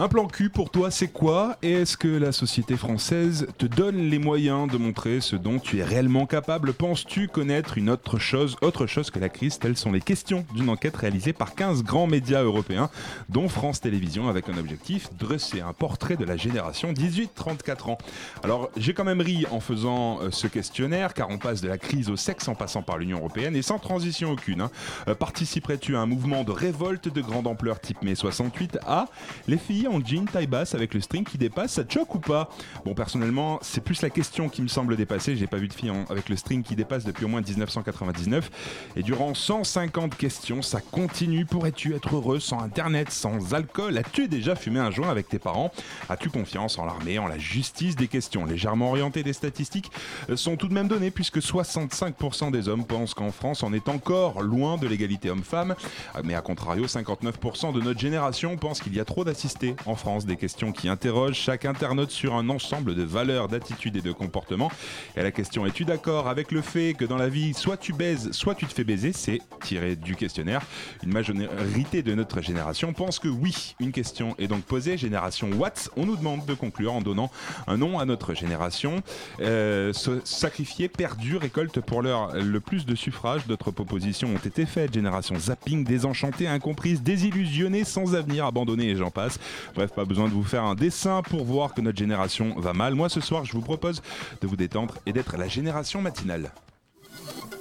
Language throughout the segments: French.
Un plan cul pour toi, c'est quoi? Et est-ce que la société française te donne les moyens de montrer ce dont tu es réellement capable? Penses-tu connaître une autre chose, autre chose que la crise? Telles sont les questions d'une enquête réalisée par 15 grands médias européens, dont France Télévisions, avec un objectif dresser un portrait de la génération 18-34 ans. Alors, j'ai quand même ri en faisant euh, ce questionnaire, car on passe de la crise au sexe en passant par l'Union européenne et sans transition aucune. hein. Euh, Participerais-tu à un mouvement de révolte de grande ampleur type mai 68 A Les filles en jean taille basse avec le string qui dépasse, ça te choque ou pas? Bon, personnellement, c'est plus la question qui me semble dépasser. J'ai pas vu de filles en- avec le string qui dépasse depuis au moins 1999. Et durant 150 questions, ça continue. Pourrais-tu être heureux sans internet, sans alcool? As-tu déjà fumé un joint avec tes parents? As-tu confiance en l'armée, en la justice? Des questions légèrement orientées des statistiques euh, sont tout de même données puisque 65% des hommes pensent qu'en France on est encore loin de l'égalité homme-femme. Euh, Mais à contrario, 59% de notre génération pensent qu'il y a trop d'assistés en France. Des questions qui interrogent chaque internaute sur un ensemble de valeurs, d'attitudes et de comportements. Et la question es-tu d'accord avec le fait que dans la vie, soit tu baises, soit tu te fais baiser? C'est tiré du questionnaire. Une majorité de notre génération pense que oui. Une question est donc posée. Génération Watts, on nous demande de conclure en donnant un nom à notre génération. Euh, se sacrifier, perdu, récolte pour l'heure le plus de suffrages. D'autres propositions ont été faites. Génération zapping, désenchantée, incomprise, désillusionnée, sans avenir, abandonnée et j'en passe. Bref, pas besoin de vous faire un dessin pour voir que notre génération va mal. Moi, ce soir, je vous propose de vous détendre et d'être la génération matinale.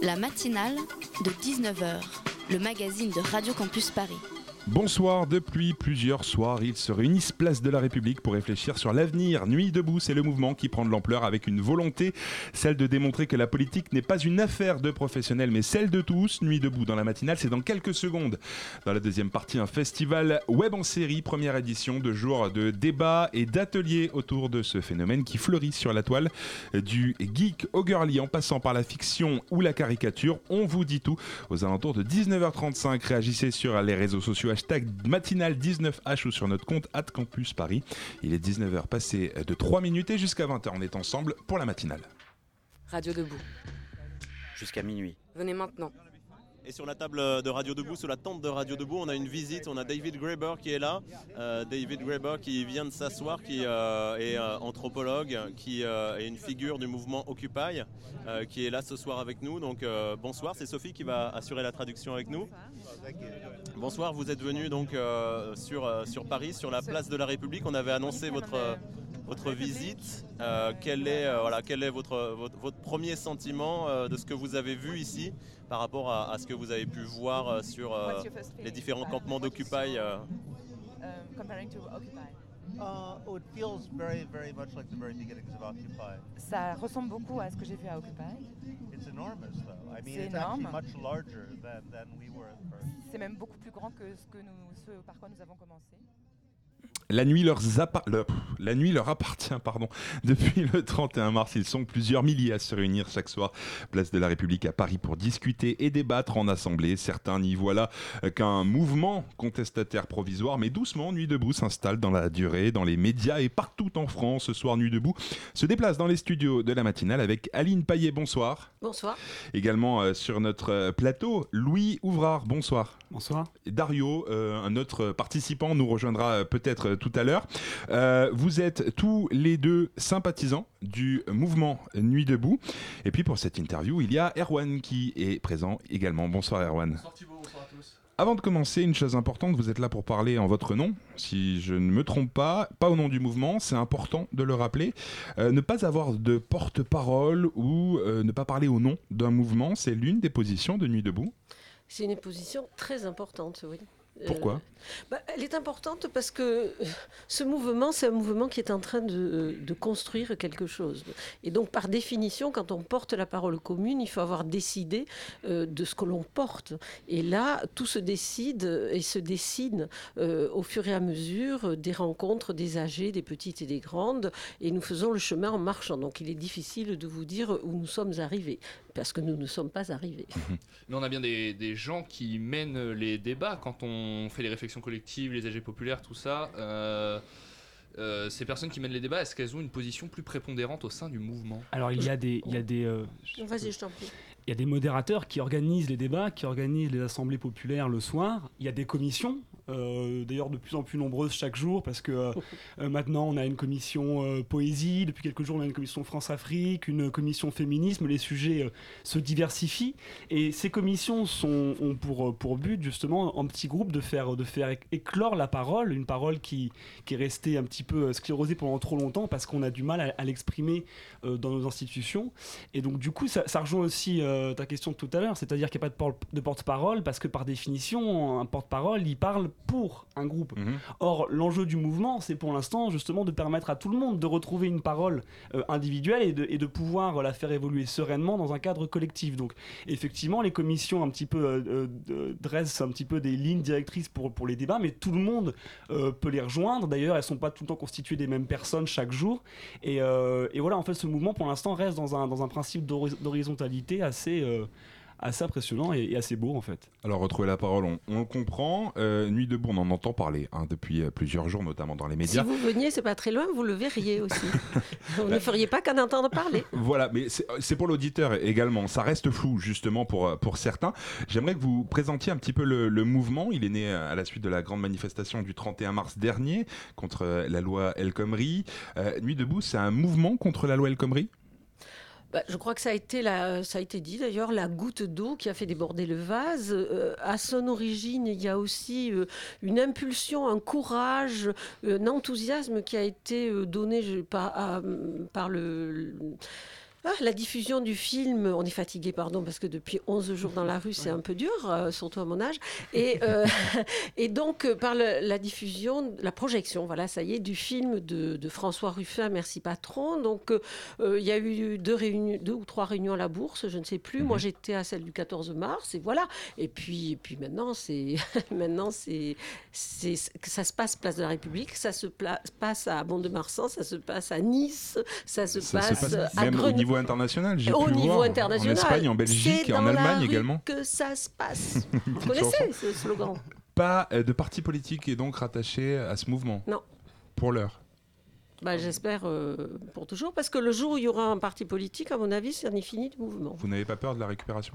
La matinale de 19h, le magazine de Radio Campus Paris. Bonsoir, depuis plusieurs soirs, ils se réunissent place de la République pour réfléchir sur l'avenir. Nuit debout, c'est le mouvement qui prend de l'ampleur avec une volonté, celle de démontrer que la politique n'est pas une affaire de professionnels mais celle de tous. Nuit debout dans la matinale, c'est dans quelques secondes. Dans la deuxième partie, un festival web en série, première édition de jours de débats et d'ateliers autour de ce phénomène qui fleurit sur la toile du geek au girly en passant par la fiction ou la caricature. On vous dit tout aux alentours de 19h35. Réagissez sur les réseaux sociaux hashtag matinale19h ou sur notre compte at campus Paris. Il est 19h passé de 3 minutes et jusqu'à 20h on est ensemble pour la matinale. Radio Debout. Jusqu'à minuit. Venez maintenant. Et sur la table de Radio Debout, sur la tente de Radio Debout, on a une visite. On a David Graeber qui est là. Euh, David Graeber qui vient de s'asseoir, qui euh, est euh, anthropologue, qui euh, est une figure du mouvement Occupy, euh, qui est là ce soir avec nous. Donc euh, bonsoir, c'est Sophie qui va assurer la traduction avec nous. Bonsoir, vous êtes venu donc euh, sur, euh, sur Paris, sur la place de la République. On avait annoncé votre, votre visite. Euh, quel, est, euh, voilà, quel est votre, votre, premier sentiment euh, de ce que vous avez vu ici? Par rapport à, à ce que vous avez pu voir euh, sur euh, les différents campements d'Occupy euh? comparing to Occupy. Uh, it feels very, very much like the very beginnings of Occupy. Ça ressemble beaucoup à ce que j'ai vu à Occupy. It's enormous, though. I mean, C'est énorme. much larger than, than we were at first. C'est même beaucoup plus grand que ce, que nous, ce par quoi nous avons commencé. La nuit, leur appa- le- pff, la nuit leur appartient, pardon. Depuis le 31 mars, ils sont plusieurs milliers à se réunir chaque soir, place de la République à Paris, pour discuter et débattre en assemblée. Certains n'y voient là euh, qu'un mouvement contestataire provisoire, mais doucement, Nuit debout s'installe dans la durée, dans les médias et partout en France. Ce soir, Nuit debout se déplace dans les studios de la matinale avec Aline Paillet. Bonsoir. Bonsoir. Également euh, sur notre euh, plateau, Louis Ouvrard. Bonsoir. Bonsoir. Dario, euh, un autre participant, nous rejoindra peut-être tout à l'heure. Euh, vous êtes tous les deux sympathisants du mouvement Nuit debout. Et puis pour cette interview, il y a Erwan qui est présent également. Bonsoir Erwan. Bonsoir Thibault, bonsoir à tous. Avant de commencer, une chose importante, vous êtes là pour parler en votre nom, si je ne me trompe pas, pas au nom du mouvement, c'est important de le rappeler. Euh, ne pas avoir de porte-parole ou euh, ne pas parler au nom d'un mouvement, c'est l'une des positions de Nuit debout. C'est une position très importante, oui. Pourquoi bah, Elle est importante parce que euh, ce mouvement, c'est un mouvement qui est en train de, de, construire quelque chose. Et donc, par définition, quand on porte la parole commune, il faut avoir décidé euh, de ce que l'on porte. Et là, tout se décide et se dessine euh, au fur et à mesure des rencontres des âgés, des petites et des grandes. Et nous faisons le chemin en marchant. Donc, il est difficile de vous dire où nous sommes arrivés parce que nous ne sommes pas arrivés. Mais on a bien des, des gens qui mènent les débats quand on fait les réflexions collectives, les AG populaires, tout ça. Euh, euh, ces personnes qui mènent les débats, est-ce qu'elles ont une position plus prépondérante au sein du mouvement? Alors il y a des, il y a des. Euh, Vas-y, je t'en prie. Il y a des modérateurs qui organisent les débats, qui organisent les assemblées populaires le soir. Il y a des commissions d'ailleurs de plus en plus nombreuses chaque jour parce que euh, euh, maintenant on a une commission poésie, depuis quelques jours on a une commission France-Afrique, une commission féminisme, les sujets se diversifient. Et ces commissions sont, ont pour, pour but justement en petits groupes de faire, de faire éclore la parole, une parole qui, qui est restée un petit peu sclérosée pendant trop longtemps parce qu'on a du mal à, l'exprimer dans nos institutions. Et donc du coup ça rejoint aussi ta question de tout à l'heure, c'est-à-dire qu'il n'y a pas de porte-parole parce que par définition un porte-parole il parle pour un groupe. Mhm. Or, l'enjeu du mouvement, c'est pour l'instant justement de permettre à tout le monde de retrouver une parole euh, individuelle et de, et de pouvoir la faire évoluer sereinement dans un cadre collectif. Donc, effectivement, les commissions un petit peu euh, euh, dressent un petit peu des lignes directrices pour, pour les débats, mais tout le monde peut les rejoindre. D'ailleurs, elles sont pas tout le temps constituées des mêmes personnes chaque jour. Et, et voilà, en fait, ce mouvement, pour l'instant, reste dans un, dans un principe d'horizontalité assez assez impressionnant et, assez beau en fait. Alors retrouver la parole, on, le comprend. Euh, Nuit debout, on en entend parler hein, depuis euh, plusieurs jours, notamment dans les médias. Si vous veniez, c'est pas très loin, vous le verriez aussi. vous ne feriez pas qu'en entendre parler. Voilà, mais c'est pour l'auditeur également. Ça reste flou justement pour, euh, pour certains. J'aimerais que vous présentiez un petit peu le, le, mouvement. Il est né à la suite de la grande manifestation du 31 mars dernier contre la loi El Khomri. Nuit debout, c'est un mouvement contre la loi El Khomri? Bah, je crois que ça a été, dit d'ailleurs, la goutte d'eau qui a fait déborder le vase. Euh, à son origine, il y a aussi euh, une impulsion, un courage, un enthousiasme qui a été euh, donné par le ah, la diffusion du film, on est fatigué, pardon, parce que depuis 11 jours dans la rue, c'est un peu dur, euh, surtout à mon âge. Et, euh, et donc, euh, par la diffusion, la projection, voilà, ça y est, du film de, François Ruffin, Merci Patron. Donc, il y a eu deux, réunions, deux ou trois réunions à la bourse, je ne sais plus. Moi, mhm. j'étais à celle du 14 mars, et voilà. Et puis, et puis maintenant, c'est maintenant c'est ça se passe place de la République, ça se passe à Mont-de-Marsan, ça se passe à Nice, ça se passe, à Grenoble international. J'ai Au niveau international. En Espagne, en Belgique et en Allemagne également. que ça se passe. Vous connaissez ce slogan Pas euh, de parti politique est donc rattaché à ce mouvement Non. Pour l'heure bah, J'espère euh, pour toujours, parce que le jour où il y aura un parti politique, à mon avis, c'est un fini du mouvement. Vous n'avez pas peur de la récupération?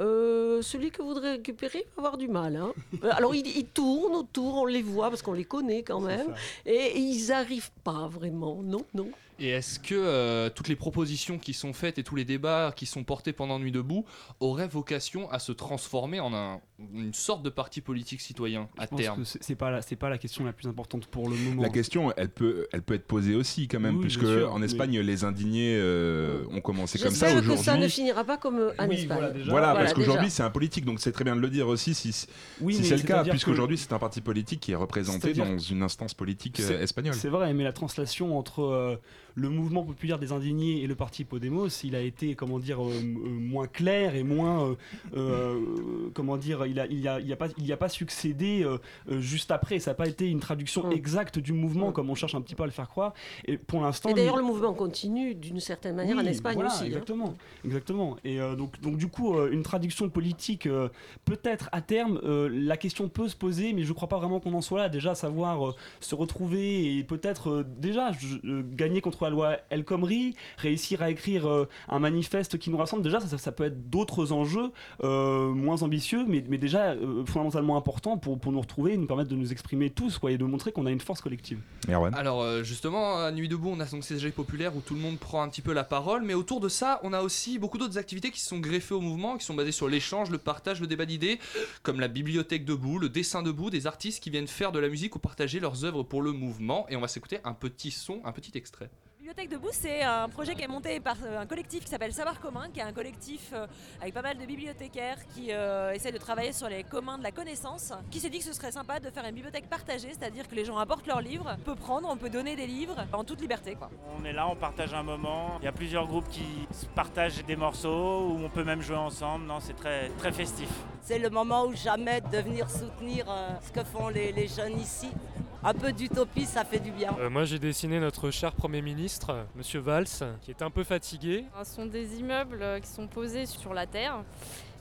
Euh, celui que vous voudrez récupérer va avoir du mal. Hein. Alors, ils, ils, tournent autour, on les voit parce qu'on les connaît quand même. Et, et ils n'arrivent pas vraiment. Non, non. Et est-ce que euh, toutes les propositions qui sont faites et tous les débats qui sont portés pendant Nuit debout auraient vocation à se transformer en un, une sorte de parti politique citoyen à terme C'est pas c'est pas la question la plus importante pour le moment. La question, elle peut elle peut être posée aussi quand même, puisque en Espagne les indignés euh, ont commencé comme ça aujourd'hui. que ça ne finira pas comme en Espagne. Voilà, parce qu'aujourd'hui c'est un politique, donc c'est très bien de le dire aussi si, oui, si c'est le cas, puisqu'aujourd'hui c'est un parti politique qui est représenté dans une instance politique euh, espagnole. C'est vrai, mais la translation entre le mouvement populaire des indignés et le parti Podemos, il a été, comment dire, euh, euh, moins clair et moins, euh, comment dire, il a, il a, il a pas, il a pas succédé juste après. Ça n'a pas été une traduction exacte du mouvement comme on cherche un petit peu à le faire croire. Et pour l'instant. Et d'ailleurs, le mouvement continue d'une certaine manière en Espagne aussi. Hein. Exactement, exactement. Et donc, donc du coup, une traduction politique, peut-être à terme, la question peut se poser, mais je ne crois pas vraiment qu'on en soit là. Déjà, savoir se retrouver et peut-être déjà gagner contre loi El Khomri, réussir à écrire euh, un manifeste qui nous rassemble, déjà ça, ça peut être d'autres enjeux euh, moins ambitieux, mais, mais déjà euh, fondamentalement importants pour, pour nous retrouver et nous permettre de nous exprimer tous quoi, et de montrer qu'on a une force collective. Alors justement, à Nuit debout, on a son CSG populaire où tout le monde prend un petit peu la parole, mais autour de ça, on a aussi beaucoup d'autres activités qui sont greffées au mouvement, qui sont basées sur l'échange, le partage, le débat d'idées, comme la bibliothèque debout, le dessin debout, des artistes qui viennent faire de la musique ou partager leurs œuvres pour le mouvement. Et on va s'écouter un petit son, un petit extrait. Bibliothèque Debout, c'est un projet qui est monté par euh, un collectif qui s'appelle Savoir Commun, qui est un collectif euh, avec pas mal de bibliothécaires qui euh, essaient de travailler sur les communs de la connaissance, qui s'est dit que ce serait sympa de faire une bibliothèque partagée, c'est-à-dire que les gens apportent leurs livres, on peut prendre, on peut donner des livres en toute liberté. Quoi. On est là, on partage un moment. Il y a plusieurs groupes qui partagent des morceaux où on peut même jouer ensemble. Non, c'est très, très festif. C'est le moment ou jamais de venir soutenir euh, ce que font les, les jeunes ici. Un peu d'utopie, ça fait du bien. Euh, moi, j'ai dessiné notre cher Premier ministre, Monsieur Valls, qui est un peu fatigué. Ce sont des immeubles euh, qui sont posés sur la Terre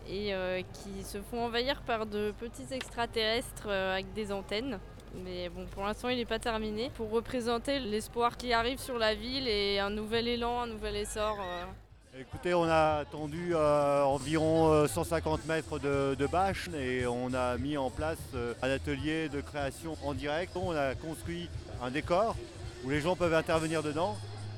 et euh, qui se font envahir par de petits extraterrestres euh, avec des antennes. Mais bon, pour l'instant, il n'est pas terminé. Pour représenter l'espoir qui arrive sur la ville et un nouvel élan, un nouvel essor. euh. Écoutez, on a tendu euh, environ euh, 150 mètres de, de bâche et on a mis en place euh, un atelier de création en direct. On a construit un décor où les gens peuvent intervenir dedans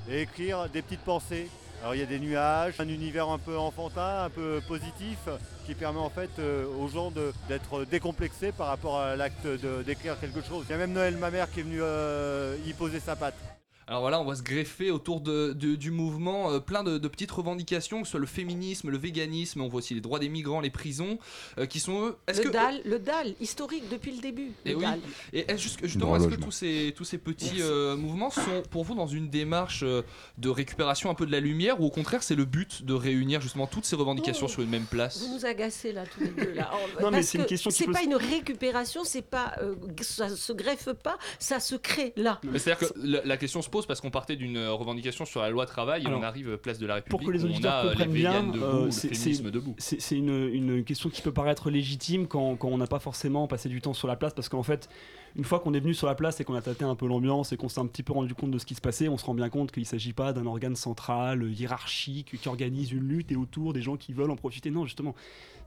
et écrire des petites pensées. Alors il y a des nuages, un univers un peu enfantin, un peu positif, qui permet en fait euh, aux gens d'être décomplexés par rapport à l'acte d'écrire quelque chose. Il y a même Noël, ma mère, qui est venue euh, y poser sa patte. Alors voilà, on va se greffer autour de, de- du mouvement euh, plein de, de petites revendications, que ce soit le féminisme, le véganisme, on voit aussi les droits des migrants, les prisons, euh, qui sont eux. Le que DAL, le DAL, historique depuis le début. Et le oui. DAL. Et est-ce jusque- justement, est-ce que tous ces, tous ces petits euh, mouvements sont pour vous dans une démarche euh, de récupération un peu de la lumière ou au contraire c'est le but de réunir justement toutes ces revendications sur une même place? Vous nous agacez là tous les deux là. Oh, Non, mais c'est une que question qui C'est peut pas une récupération, c'est pas euh, ça se greffe pas, ça se crée là. Mais C'est-à-dire que la, la question se pose parce qu'on partait d'une euh, revendication sur la loi travail et Alors, on arrive euh, place de la République Pour que les où on auditeurs a euh, les comprennent bien, véganes debout, le c'est- debout. une, une question qui peut paraître légitime quand, quand on n'a pas forcément passé du temps sur la place, parce qu'en fait, une fois qu'on est venu sur la place et qu'on a tâté un peu l'ambiance et qu'on s'est un petit peu rendu compte de ce qui se passait, on se rend bien compte qu'il ne s'agit pas d'un organe central, hiérarchique, qui organise une lutte et autour des gens qui veulent en profiter. Non, justement.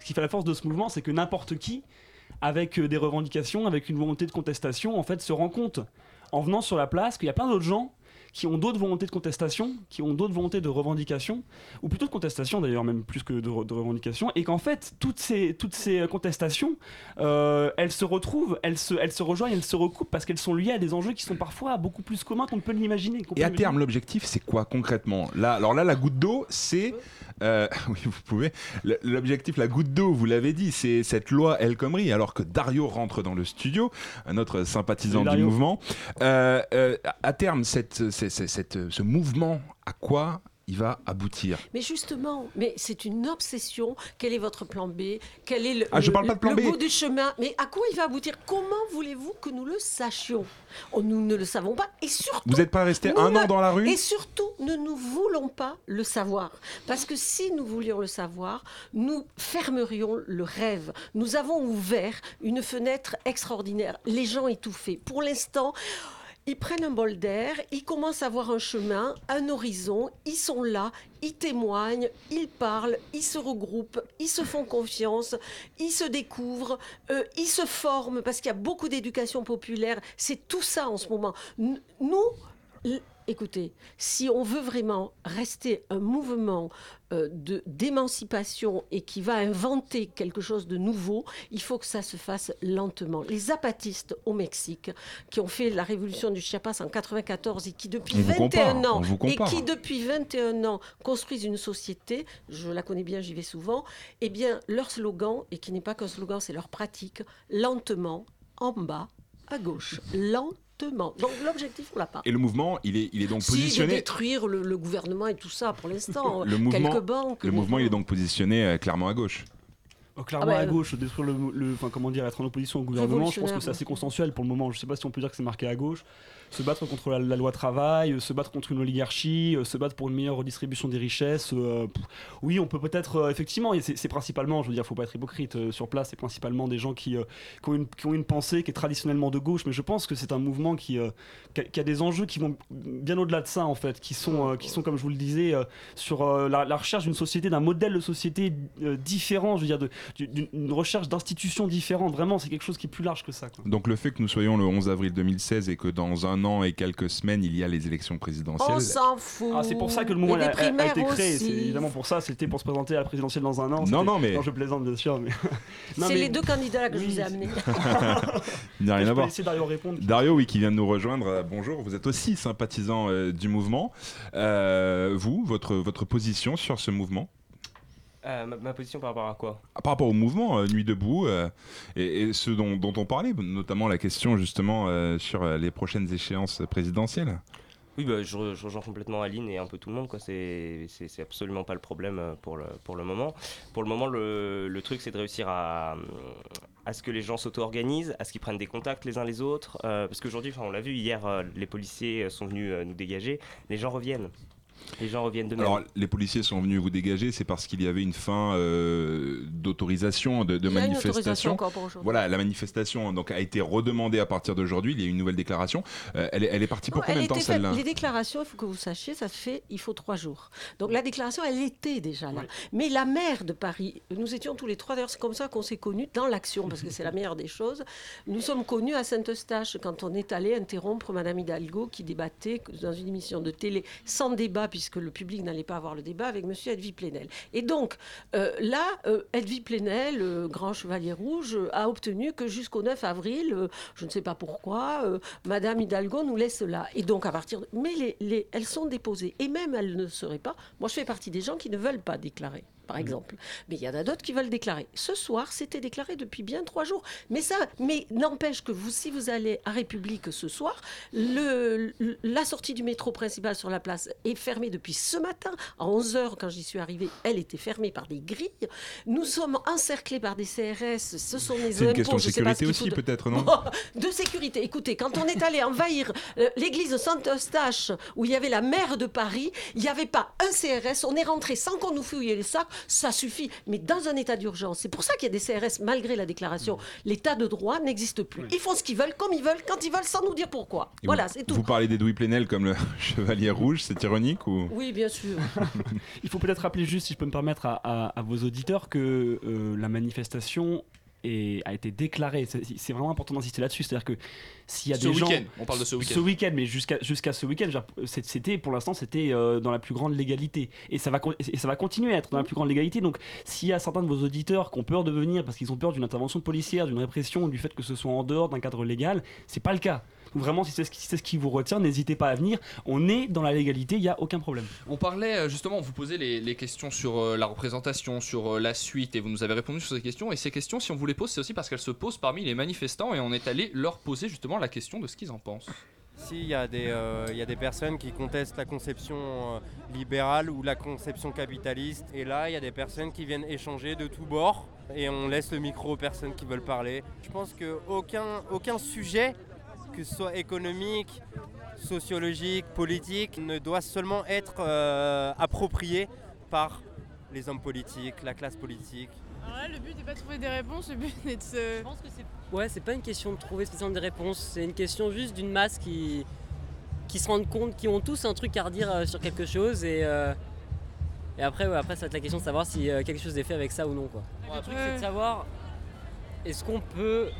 Ce qui fait la force de ce mouvement, c'est que n'importe qui, avec des revendications, avec une volonté de contestation, en fait, se rend compte, en venant sur la place, qu'il y a plein d'autres gens qui ont d'autres volontés de contestation, qui ont d'autres volontés de revendication, ou plutôt de contestation d'ailleurs, même plus que de, re- de revendication, et qu'en fait, toutes ces, toutes ces contestations, euh, elles se retrouvent, elles se, elles se rejoignent, elles se recoupent, parce qu'elles sont liées à des enjeux qui sont parfois beaucoup plus communs qu'on ne peut l'imaginer. Et à terme, l'objectif, c'est quoi concrètement? Là, alors là, la goutte d'eau, c'est euh, oui, vous pouvez. L'objectif, la goutte d'eau, vous l'avez dit, c'est cette loi El Khomri. Alors que Dario rentre dans le studio, un autre sympathisant du mouvement. Euh, euh, à terme, cette, cette- cette- cette- ce mouvement, à quoi il va aboutir Mais justement, mais c'est une obsession. Quel est votre plan B? Quel est le, Ah, je le- parle pas de plan le B. bout du chemin? Mais à quoi il va aboutir? Comment voulez-vous que nous le sachions? Oh, Nous ne le savons pas. Et surtout, Vous n'êtes pas resté nous un ne- an dans la rue? Et surtout, nous ne voulons pas le savoir. Parce que si nous voulions le savoir, nous fermerions le rêve. Nous avons ouvert une fenêtre extraordinaire. Les gens étouffés. Pour l'instant, ils prennent un bol d'air, ils commencent à voir un chemin, un horizon, ils sont là, ils témoignent, ils parlent, ils se regroupent, ils se font confiance, ils se découvrent, euh, ils se forment, parce qu'il y a beaucoup d'éducation populaire. C'est tout ça en ce moment. Nous, écoutez, si on veut vraiment rester un mouvement euh, de d'émancipation et qui va inventer quelque chose de nouveau, il faut que ça se fasse lentement. Les zapatistes au Mexique, qui ont fait la révolution du Chiapas en 94 et qui depuis On vous 21 compare, ans et qui depuis 21 ans construisent une société, je la connais bien, j'y vais souvent, eh bien leur slogan, et qui n'est pas qu'un slogan, c'est leur pratique, lentement, en bas, à gauche, lentement. Donc l'objectif, on l'a pas. Et le mouvement, il est, il est donc Si, de positionné. détruire le, le gouvernement et tout ça pour l'instant. Le mouvement, Quelques banques. le mouvement, il est donc positionné euh, clairement à gauche. Oh, clairement Ah bah, à euh, gauche, détruire le, le- enfin comment dire, être en opposition au gouvernement, je pense que c'est assez consensuel pour le moment. Je sais pas si on peut dire que c'est marqué à gauche. Se battre contre la, loi travail, euh, se battre contre une oligarchie, euh, se battre pour une meilleure redistribution des richesses. euh, oui, on peut peut-être effectivement, c'est principalement, je veux dire, faut pas être hypocrite sur place. C'est principalement des gens qui, qui, ont une, pensée qui est traditionnellement de gauche, mais je pense que c'est un mouvement qui, qui, a, des enjeux qui vont bien au-delà de ça en fait, qui sont, qui sont comme je vous le disais, sur la, recherche d'une société, d'un modèle de société différent, je veux dire, d'une une recherche d'institutions différentes. Vraiment, c'est quelque chose qui est plus large que ça. Donc le fait que nous soyons le 11 avril 2016 et que dans un an et quelques semaines, il y a les élections présidentielles. On s'en fout. Ah, c'est pour ça que le mouvement a, a- a primaires été créé. C'est évidemment pour ça. C'était pour se présenter à la présidentielle dans un an. Non, non, mais- Non, je plaisante bien sûr. Mais... C'est mais- les deux candidats que je vous ai amenés. Il n'y a rien Je à voir. laisser Dario répondre. Dario, oui, qui vient de nous rejoindre. Euh, bonjour, vous êtes aussi sympathisant euh, du mouvement. Euh, vous, votre, votre position sur ce mouvement? Euh, ma, ma position par rapport à quoi? Ah, Par rapport au mouvement euh, Nuit debout euh, et, et ce dont, dont on parlait, notamment la question justement sur les prochaines échéances présidentielles. Oui, bah, je, re- je rejoins complètement Aline et un peu tout le monde. C'est absolument pas le problème pour le, pour le moment. Pour le moment, le, le truc, c'est de réussir à, à ce que les gens s'auto-organisent, à ce qu'ils prennent des contacts les uns les autres. euh, parce qu'aujourd'hui, on l'a vu hier, les policiers sont venus nous dégager. Les gens reviennent. Les gens reviennent de même. Alors, les policiers sont venus vous dégager, c'est parce qu'il y avait une fin euh, d'autorisation, de, de Il y a une manifestation. autorisation encore pour aujourd'hui. Voilà, la manifestation donc, a été redemandée à partir d'aujourd'hui. Il y a eu une nouvelle déclaration. Euh, elle, est- elle est partie pour Non, combien de temps faite- celle-là Les déclarations, il faut que vous sachiez, ça se fait, il faut trois jours. Donc la déclaration, elle était déjà là. Mais la maire de Paris, nous étions tous les trois, d'ailleurs c'est comme ça qu'on s'est connus dans l'action, parce que c'est la meilleure des choses. Nous sommes connus à Saint-Eustache quand on est allé interrompre Madame Hidalgo qui débattait dans une émission de télé sans débat, puisque le public n'allait pas avoir le débat, avec Monsieur Edwy Plenel. Et donc euh, là, euh, Edwy Plenel, euh, grand chevalier rouge, euh, a obtenu que jusqu'au 9 avril, je ne sais pas pourquoi, Madame Hidalgo nous laisse là. Et donc à partir de... Mais les, les- elles sont déposées. Et même elles ne seraient pas... Moi, je fais partie des gens qui ne veulent pas déclarer. Par exemple. Mais il y en a d'autres qui veulent déclarer. Ce soir, c'était déclaré depuis bien trois jours. Mais ça, mais n'empêche que vous, si vous allez à République ce soir, le, le- la sortie du métro principal sur la place est fermée depuis ce matin. À 11h, quand j'y suis arrivée, elle était fermée par des grilles. Nous sommes encerclés par des CRS. Ce sont des C'est une question de sécurité aussi, de- peut-être, non de sécurité. Écoutez, quand on est allé envahir euh, l'église Saint-Eustache, où il y avait la maire de Paris, il n'y avait pas un CRS. On est rentré sans qu'on nous fouille les sacs. Ça suffit. Mais dans un état d'urgence, c'est pour ça qu'il y a des CRS malgré la déclaration. L'état de droit n'existe plus. Ils font ce qu'ils veulent, comme ils veulent, quand ils veulent, sans nous dire pourquoi. Et voilà, vous, c'est tout. Vous parlez d'Edoui Plenel comme le chevalier rouge, c'est ironique ou? Oui, bien sûr. Il faut peut-être rappeler juste, si je peux me permettre, à, à- à vos auditeurs que euh, la manifestation est- a été déclarée. C'est vraiment important d'insister là-dessus. C'est-à-dire que s'il y a Ce des gens, on parle de ce week-end. Ce week-end, mais jusqu'à jusqu'à ce week-end, c'était pour l'instant, c'était euh, dans la plus grande légalité. Et ça va et ça va continuer à être dans la plus grande légalité. Donc, s'il y a certains de vos auditeurs qui ont peur de venir parce qu'ils ont peur d'une intervention policière, d'une répression, du fait que ce soit en dehors d'un cadre légal, c'est pas le cas. Donc vraiment, si c'est ce, qui- si c'est ce qui vous retient, n'hésitez pas à venir. On est dans la légalité, il n'y a aucun problème. On parlait euh, justement, on vous posait les, les questions sur euh, la représentation, sur euh, la suite, et vous nous avez répondu sur ces questions. Et ces questions, si on vous les pose, c'est aussi parce qu'elles se posent parmi les manifestants, et on est allé leur poser justement la question de ce qu'ils en pensent. S'il y, a des, euh, il y a des personnes qui contestent la conception euh, libérale ou la conception capitaliste, et là, il y a des personnes qui viennent échanger de tous bords, et on laisse le micro aux personnes qui veulent parler. Je pense qu'aucun aucun sujet, que ce soit économique, sociologique, politique, ne doit seulement être euh, approprié par les hommes politiques, la classe politique. Alors là, le but n'est pas de trouver des réponses, le but est de se. Je pense que c'est Ouais, c'est pas une question de trouver spécialement des réponses, c'est une question juste d'une masse qui, qui se rendent compte, qui ont tous un truc à redire euh, sur quelque chose et, euh, et après, ouais, après ça va être la question de savoir si euh, quelque chose est fait avec ça ou non. Quoi. le truc c'est de savoir est-ce qu'on peut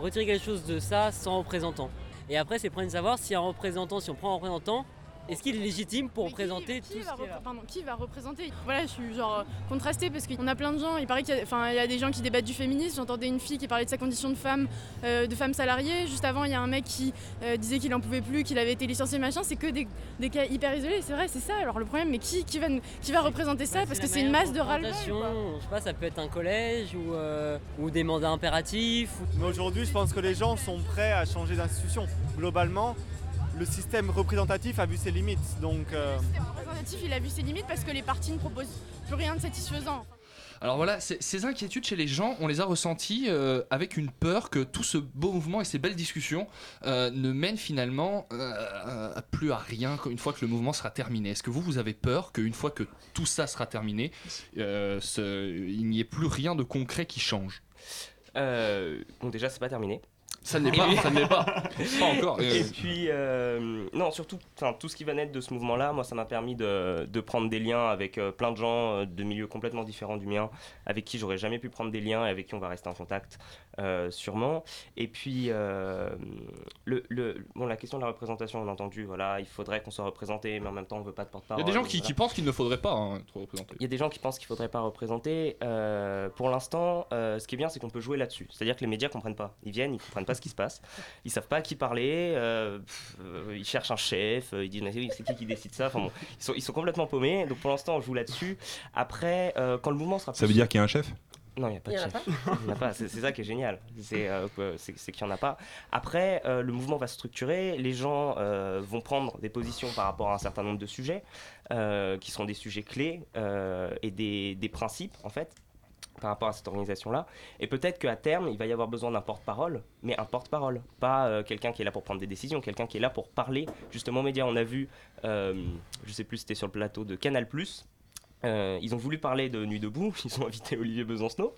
retirer quelque chose de ça sans représentant. Et après c'est prendre de savoir si un représentant, si on prend un représentant, est-ce qu'il est légitime pour représenter tout qui ce va, qui pardon, qui va représenter? Voilà, je suis genre euh, contrastée parce qu'on a plein de gens. Il paraît qu'il y, a- y des gens qui débattent du féminisme. J'entendais une fille qui parlait de sa condition de femme, euh, de femme salariée. Juste avant, il y a un mec qui euh, disait qu'il en pouvait plus, qu'il avait été licencié, machin. C'est que des, des cas hyper isolés. C'est vrai, c'est ça. Alors le problème, mais qui, qui va, nous- qui va représenter ça? Parce que c'est une masse de représentation, Je sais pas, ça peut être un collège ou, euh, ou des mandats impératifs. ou- Mais aujourd'hui, je pense que les gens sont prêts à changer d'institution. Globalement, le système représentatif a vu ses limites. Donc, euh, Le représentatif, il a vu ses limites parce que les partis ne proposent plus rien de satisfaisant. Alors voilà, ces- inquiétudes chez les gens, on les a ressenties euh, avec une peur que tout ce beau mouvement et ces belles discussions euh, ne mènent finalement euh, à plus à rien une fois que le mouvement sera terminé. Est-ce que vous, vous avez peur qu'une fois que tout ça sera terminé, euh, ce- il n'y ait plus rien de concret qui change? Euh, bon, déjà, c'est pas terminé. Ça ne l'est pas, ça ne l'est pas. Pas encore. Et euh, puis, euh, non, surtout, tout ce qui va naître de ce mouvement-là, moi, ça m'a permis de, de prendre des liens avec euh, plein de gens euh, de milieux complètement différents du mien, avec qui j'aurais jamais pu prendre des liens et avec qui on va rester en contact, euh, sûrement. Et puis, euh, le, le- bon, la question de la représentation, on a entendu, voilà, il faudrait qu'on soit représenté, mais en même temps, on veut pas de Il porte-parole. y a des gens qui, voilà. qui pensent qu'il ne faudrait pas hein, être représenté. Il y a des gens qui pensent qu'il faudrait pas représenter. Euh, pour l'instant, euh, ce qui est bien, c'est qu'on peut jouer là-dessus. C'est-à-dire que les médias comprennent pas. Ils viennent, ils comprennent pas ce qui se passe. Ils savent pas à qui parler. pff, ils cherchent un chef. ils disent c'est qui qui décide ça? Enfin bon, ils sont, ils sont complètement paumés. Donc pour l'instant, on joue là-dessus. Après, euh, quand le mouvement sera Ça veut dire qu'il y a un chef? Non, il n'y a pas de chef. Il a pas. C'est ça qui est génial. C'est euh, qu'il n'y en a pas. Après, euh, le mouvement va se structurer. Les gens euh, vont prendre des positions par rapport à un certain nombre de sujets, qui seront des sujets clés et des, des principes, en fait par rapport à cette organisation-là. Et peut-être qu'à terme, il va y avoir besoin d'un porte-parole, mais un porte-parole, pas euh, quelqu'un qui est là pour prendre des décisions, quelqu'un qui est là pour parler justement aux médias. On a vu, euh, je sais plus, c'était sur le plateau de Canal+, euh, ils ont voulu parler de Nuit debout, ils ont invité Olivier Besancenot,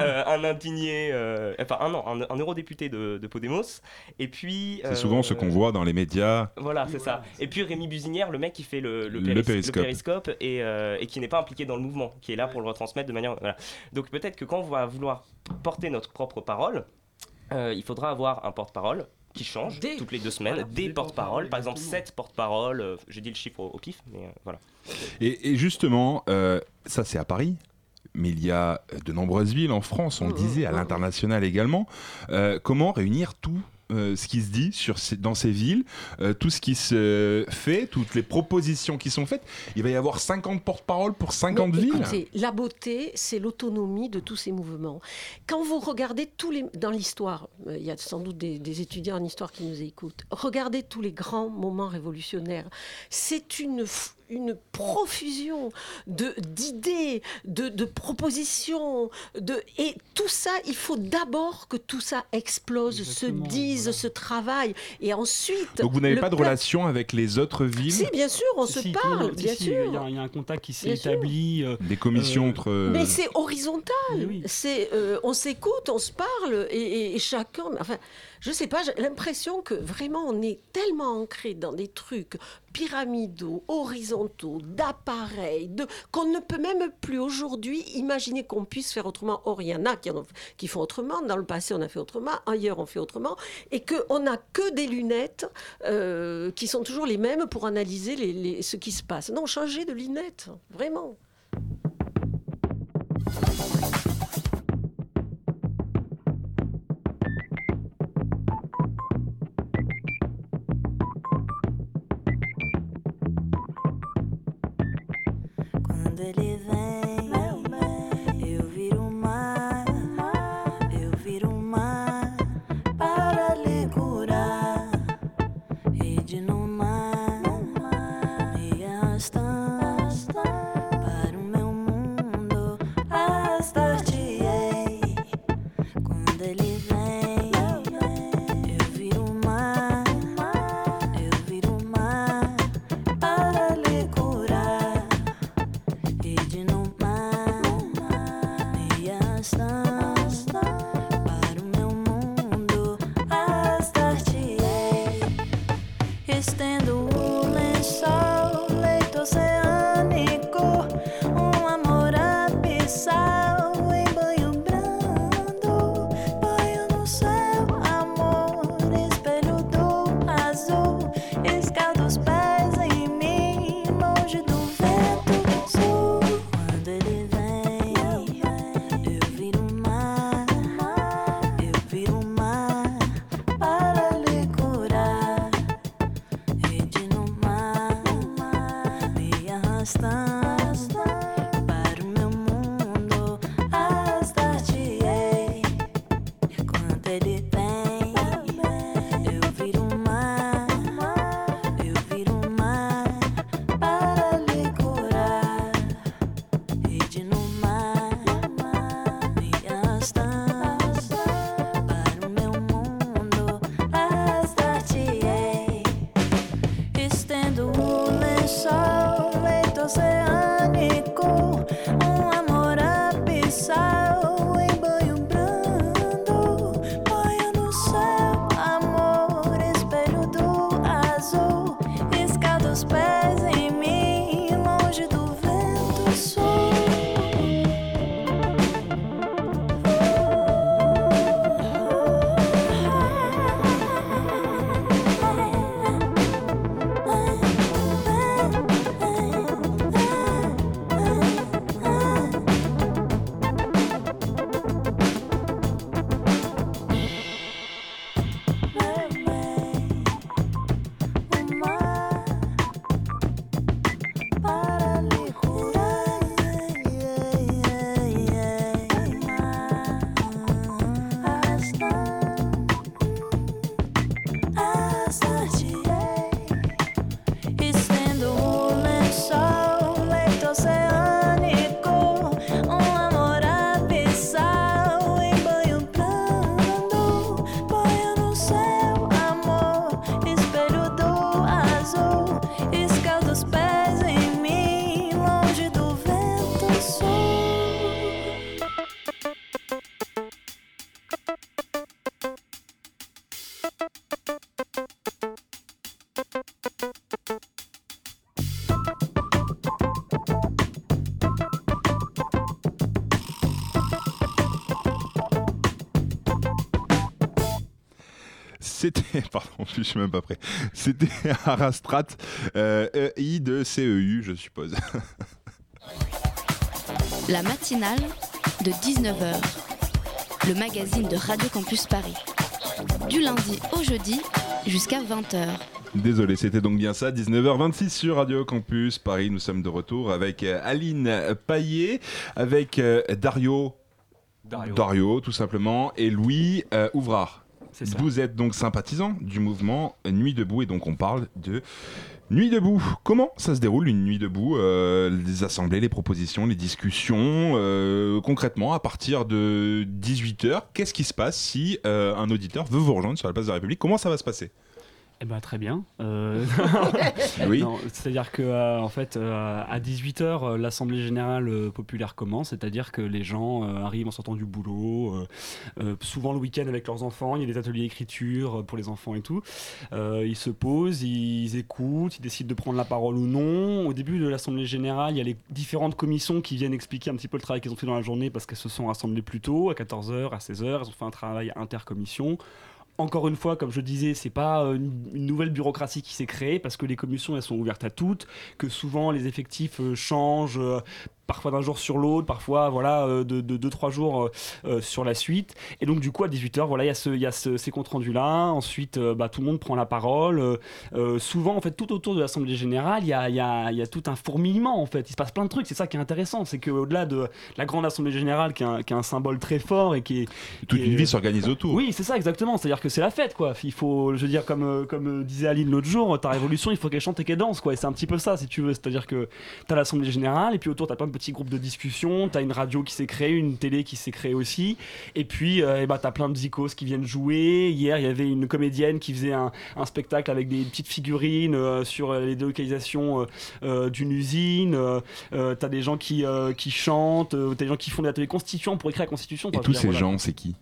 euh, un indigné, euh, enfin un, non, un, un eurodéputé de, de Podemos, et puis... C'est souvent ce qu'on voit dans les médias. Voilà, c'est ça. Et puis Rémi Buzinière, le mec qui fait le, le, Le péris- périscope. le périscope et, euh, et qui n'est pas impliqué dans le mouvement, qui est là pour le retransmettre de manière... Voilà. Donc peut-être que quand on va vouloir porter notre propre parole, euh, il faudra avoir un porte-parole qui change toutes les deux semaines, Voilà, des porte-paroles, par exemple 7 porte-paroles, euh, j'ai dit le chiffre au, au pif, mais euh, voilà. Et, et justement, euh, ça c'est à Paris. Mais il y a de nombreuses villes en France, on le disait, à l'international également. Euh, comment réunir tout euh, ce qui se dit sur ces- dans ces villes, euh, tout ce qui se fait, toutes les propositions qui sont faites Il va y avoir 50 porte-paroles pour 50 Mais villes écoutez, la beauté, c'est l'autonomie de tous ces mouvements. Quand vous regardez tous les dans l'histoire, euh, il y a sans doute des, des étudiants en histoire qui nous écoutent. Regardez tous les grands moments révolutionnaires. C'est une f- une profusion de d'idées, de, de propositions, de et tout ça, il faut d'abord que tout ça explose, se dise, se travaille, et ensuite. Donc vous n'avez pas de peuple- relation avec les autres villes Si, bien sûr, on Si, se si, parle, si, bien si, sûr. Il y, a- il y a un contact qui s'est établi. euh, Des commissions euh, entre. euh, Mais c'est horizontal. C'est, euh, on s'écoute, on se parle, et, et- et chacun. Enfin, je sais pas. J'ai l'impression que vraiment on est tellement ancré dans des trucs pyramidaux, horizontaux, d'appareils, de, qu'on ne peut même plus aujourd'hui imaginer qu'on puisse faire autrement. Or, il y en a qui, font autrement. Dans le passé, on a fait autrement. Ailleurs, on fait autrement. Et qu'on n'a que des lunettes euh, qui sont toujours les mêmes pour analyser ce qui se passe. Non, changer de lunettes, vraiment. pardon, je suis même pas prêt. C'était Arastrat, euh, EI de CEU, je suppose. La matinale de 19h, le magazine de Radio Campus Paris. Du lundi au jeudi jusqu'à 20h. Désolé, c'était donc bien ça, 19h26 sur Radio Campus Paris. Nous sommes de retour avec euh, Aline Paillet, avec euh, Dario. Dario. tout simplement, et Louis euh, Ouvrard. Vous êtes donc sympathisant du mouvement Nuit debout et donc on parle de Nuit debout. Comment ça se déroule une nuit debout euh, Les assemblées, les propositions, les discussions. euh, concrètement, à partir de 18h, qu'est-ce qui se passe si euh, un auditeur veut vous rejoindre sur la place de la République? Comment ça va se passer? Eh ben très bien. Euh, Oui. C'est-à-dire que euh, en fait, euh, à 18h, l'Assemblée générale populaire commence, c'est-à-dire que les gens arrivent en sortant du boulot, souvent le week-end avec leurs enfants, il y a des ateliers d'écriture pour les enfants et tout. Ils se posent, ils écoutent, ils décident de prendre la parole ou non. Au début de l'Assemblée générale, il y a les différentes commissions qui viennent expliquer un petit peu le travail qu'ils ont fait dans la journée parce qu'elles se sont rassemblées plus tôt, à 14h, à 16h, elles ont fait un travail intercommission. Encore une fois, comme je disais, c'est pas euh, une, nouvelle bureaucratie qui s'est créée parce que les commissions elles sont ouvertes à toutes, que souvent les effectifs euh, changent. euh, Parfois d'un jour sur l'autre, parfois voilà euh, de 2-3 jours euh, euh, sur la suite. Et donc du coup à 18h, voilà, il y a, ce, y a ce- ces comptes rendus là. Ensuite, bah, tout le monde prend la parole. Souvent, en fait, tout autour de l'Assemblée générale, il y a, il y a- il y a tout un fourmillement. En fait, il se passe plein de trucs. C'est ça qui est intéressant, c'est qu'au-delà de la grande Assemblée générale, qui est un, qui est un symbole très fort et qui est Toute qui une est- vie s'organise autour. Oui, c'est ça exactement. C'est-à-dire que c'est la fête, quoi. Il faut, je veux dire, comme comme disait Aline l'autre jour, ta révolution, il faut qu'elle chante et qu'elle danse, quoi. Et c'est un petit peu ça, si tu veux. C'est-à-dire que t'as l'Assemblée générale et puis autour t'as plein de petits groupes de discussion. T'as une radio qui s'est créée, une télé qui s'est créée aussi. Et puis, euh, eh ben, t'as plein de zikos qui viennent jouer. Hier, il y avait une comédienne qui faisait un, un spectacle avec des petites figurines euh, sur euh, les délocalisations euh, d'une usine. T'as des gens qui qui chantent. t'as des gens qui font des ateliers constituants pour écrire la Constitution. Et tous ces voilà. gens, c'est qui?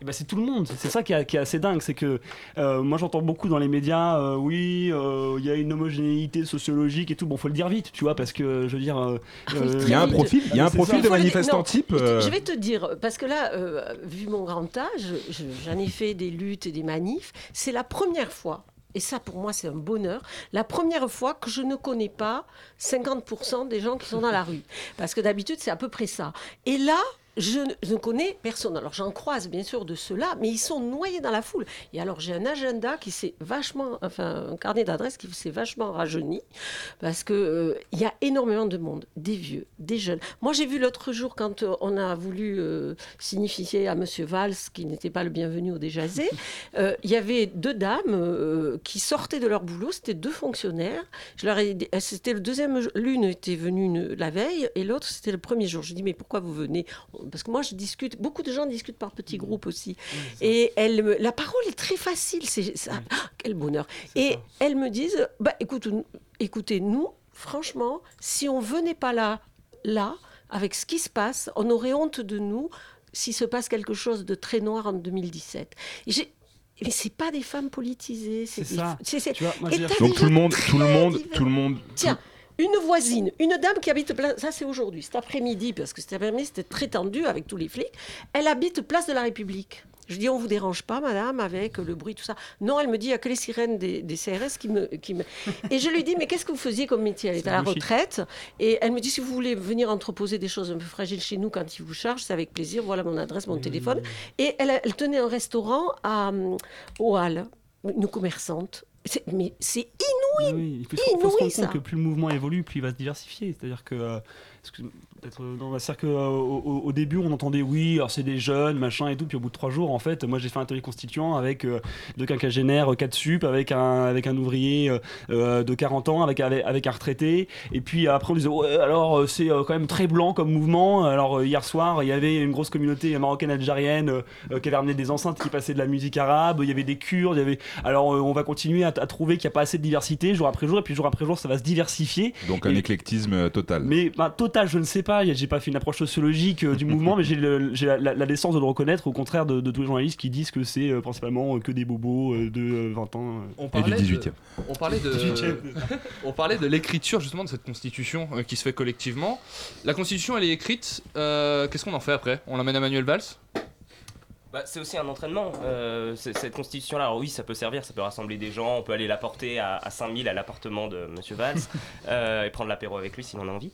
Eh ben, c'est tout le monde, c'est ça qui est, qui est assez dingue, c'est que euh, moi j'entends beaucoup dans les médias, euh, oui, euh, il y a une homogénéité sociologique et tout, bon faut le dire vite, tu vois, parce que je veux dire... Il y a un profil, il y a un profil de manifestant type. je- euh, Je vais te dire, parce que là, euh, vu mon grand âge, je- j'en ai fait des luttes et des manifs. C'est la première fois, et ça pour moi c'est un bonheur, la première fois que je ne connais pas 50% des gens qui sont dans la rue. Parce que d'habitude c'est à peu près ça. Et là, je ne, connais personne. Alors j'en croise bien sûr de ceux-là, mais ils sont noyés dans la foule. Et alors j'ai un agenda qui s'est vachement, enfin un carnet d'adresses qui s'est vachement rajeuni parce que euh, il y a énormément de monde, des vieux, des jeunes. Moi j'ai vu l'autre jour quand euh, on a voulu euh, signifier à Monsieur Valls qui n'était pas le bienvenu au Déjazé, euh, il y avait deux dames euh, qui sortaient de leur boulot, c'était deux fonctionnaires. Je leur ai dit- c'était le deuxième, l'une était venue une- la veille et l'autre c'était le premier jour. Je dis mais pourquoi vous venez? Parce que moi je discute, beaucoup de gens discutent par petits groupes aussi. Et elle, me- la parole est très facile, c'est ça. Ah, quel bonheur. Et elles me disent, bah écoute, écoutez, nous, franchement, si on venait pas là, là, avec ce qui se passe, on aurait honte de nous s'il se passe quelque chose de très noir en 2017. Et j'ai- mais c'est pas des femmes politisées, c'est ça. vois, moi, dire- Donc tout le monde, tout le monde, divers. tout le monde. Tiens, une voisine, une dame qui habite place, ça c'est aujourd'hui, cet après-midi, parce que cet après-midi c'était très tendu avec tous les flics, elle habite place de la République. Je dis, on vous dérange pas, madame, avec le bruit, tout ça. Non, elle me dit, il n'y a que les sirènes des, des CRS qui me, qui me... Et je lui dis, mais qu'est-ce que vous faisiez comme métier? Elle est C'est à la retraite. Et elle me dit, si vous voulez venir entreposer des choses un peu fragiles chez nous quand ils vous chargent, c'est avec plaisir. Voilà mon adresse, mon téléphone. Et elle, elle tenait un restaurant à, hum, au Hall, une commerçante. Mais c'est inouï Oui, il faut, faut se inouï, rendre compte que plus le mouvement évolue, plus il va se diversifier. C'est-à-dire que, euh, excuse- peut-être, euh, que, euh, au, début, on entendait oui, alors c'est des jeunes, machin et tout, puis au bout de trois jours, en fait, moi j'ai fait un atelier constituant avec euh, deux quinquagénaires, euh, quatre sup, avec un, avec un ouvrier de 40 ans, avec, avec, avec un retraité. Et puis après, on disait, ouais, alors c'est quand même très blanc comme mouvement. Alors hier soir, il y avait une grosse communauté marocaine-algérienne qui avait ramené des enceintes qui passaient de la musique arabe, il y avait des Kurdes, il y avait. Alors on va continuer à, à trouver qu'il n'y a pas assez de diversité jour après jour, et puis jour après jour, ça va se diversifier. Donc un Et- éclectisme euh, total. mais bah, total, je ne sais pas. J'ai pas fait une approche sociologique euh, du mouvement, mais j'ai la, la- la décence de le reconnaître, au contraire de, de tous les journalistes qui disent que c'est euh, principalement que des bobos euh, de euh, 20 ans. euh. On parlait, de, 18e. on parlait de, 18e. on parlait de l'écriture justement de cette constitution euh, qui se fait collectivement. La constitution elle est écrite. euh, Qu'est-ce qu'on en fait après? On l'amène à Manuel Valls? Bah, c'est aussi un entraînement. euh, cette constitution-là, alors oui, ça peut servir, ça peut rassembler des gens, on peut aller la porter à, à 5000 à l'appartement de Monsieur Valls euh, et prendre l'apéro avec lui si on a envie.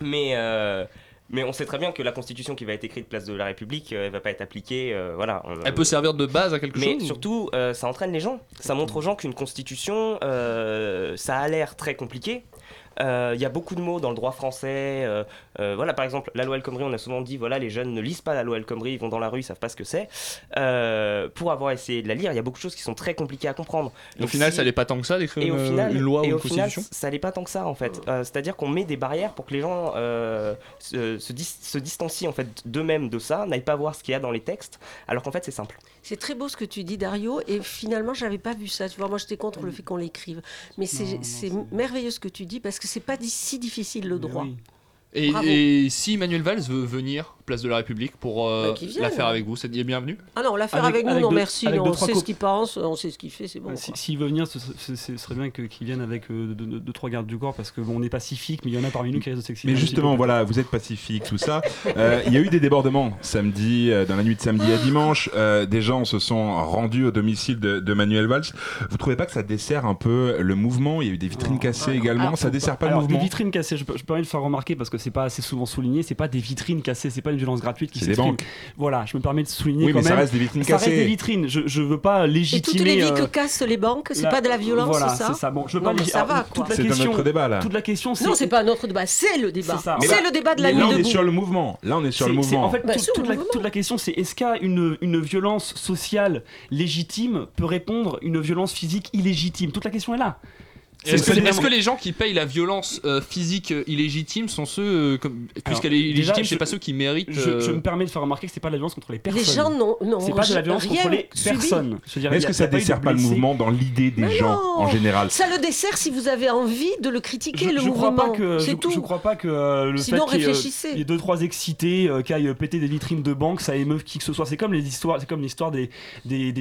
Mais, euh, mais on sait très bien que la constitution qui va être écrite place de la République, elle va pas être appliquée. voilà. On- Elle peut servir de base à quelque mais chose ou- surtout, ça entraîne les gens. Ça montre aux gens qu'une constitution, ça a l'air très compliqué. Euh, Il y a beaucoup de mots dans le droit français. euh, euh, voilà, par exemple, la loi El Khomri, on a souvent dit voilà, les jeunes ne lisent pas la loi El Khomri, ils vont dans la rue, ils savent pas ce que c'est. Euh, pour avoir essayé de la lire, il y a beaucoup de choses qui sont très compliquées à comprendre. Au final, ça l'est pas tant que ça d'écrire une- final- une loi ou et une au final, constitution ça n'est pas tant que ça en fait. Euh, C'est-à-dire qu'on met des barrières pour que les gens euh, se, se, dis- se distancient en fait d'eux-mêmes de ça, n'aillent pas voir ce qu'il y a dans les textes, alors qu'en fait c'est simple. C'est très beau ce que tu dis, Dario, et finalement, j'avais pas vu ça. Tu vois, moi, j'étais contre le fait qu'on l'écrive. Mais c'est c'est merveilleux ce que tu dis, parce que c'est pas si difficile le droit. Et, si Emmanuel Valls veut venir place de la République pour euh, Bah, qu'il vienne. la faire avec vous, c'est bienvenu Ah non, l'affaire Avec- avec, nous, avec non deux- merci. non, on sait ce qu'il pense, on sait ce qu'il fait, c'est bon. Si-. S'il veut venir, ce, ce- ce serait bien qu'il vienne avec euh, deux, deux- deux, trois gardes du corps parce que bon, on est pacifique, mais il y en a parmi nous qui risquent de s'exciter. Mais justement, voilà, vous êtes pacifique, tout ça. Euh, Il y a eu des débordements samedi, euh, dans la nuit de samedi à dimanche. Euh, des gens se sont rendus au domicile de, de Manuel Valls. Vous trouvez pas que ça dessert un peu le mouvement? Il y a eu des vitrines cassées également. Alors, ça dessert pas alors, le mouvement? Des vitrines cassées, je peux, je peux rien le faire remarquer parce que c'est pas assez souvent souligné. C'est pas des vitrines cassées, c'est pas une violence gratuite qui C'est des s'exprime. banques. Voilà, je me permets de souligner. Oui, quand mais ça reste des vitrines Ça reste cassées. des vitrines. Je, je veux pas Et légitimer. toutes les vies que euh, cassent les banques, c'est la- pas de la violence, voilà, ça c'est ça. Bon, je veux Non, pas mais ça alors, va, toute la C'est un question- autre débat, là. Toute la question, c'est. Non, c'est pas un autre débat, c'est le débat. C'est ça. C'est le débat de la Mais nuit là, on est debout. sur le mouvement. Là, on est sur le C'est- c'est- mouvement. En fait, Bah, toute, sur le toute la, mouvement. toute la question, c'est est-ce qu'une une violence sociale légitime peut répondre une violence physique illégitime? Toute la question est là. Est-ce que, les gens qui payent la violence euh, physique euh, illégitime sont ceux, euh, puisqu'elle est illégitime, c'est pas ceux qui méritent. Je, je me permets de faire remarquer que c'est pas de la violence contre les personnes. Les gens n'ont non, C'est pas de la violence contre les subi. personnes. Est-ce que ça pas dessert pas le mouvement dans l'idée des gens Non. en général? Ça le dessert si vous avez envie de le critiquer, je, le je mouvement. crois pas que c'est je, tout. je crois pas que le Sinon, fait qu'il y ait, réfléchissez. il y ait deux trois excités qui aillent péter des vitrines de banque, ça émeuve qui que ce soit. C'est comme les histoires, c'est comme l'histoire des,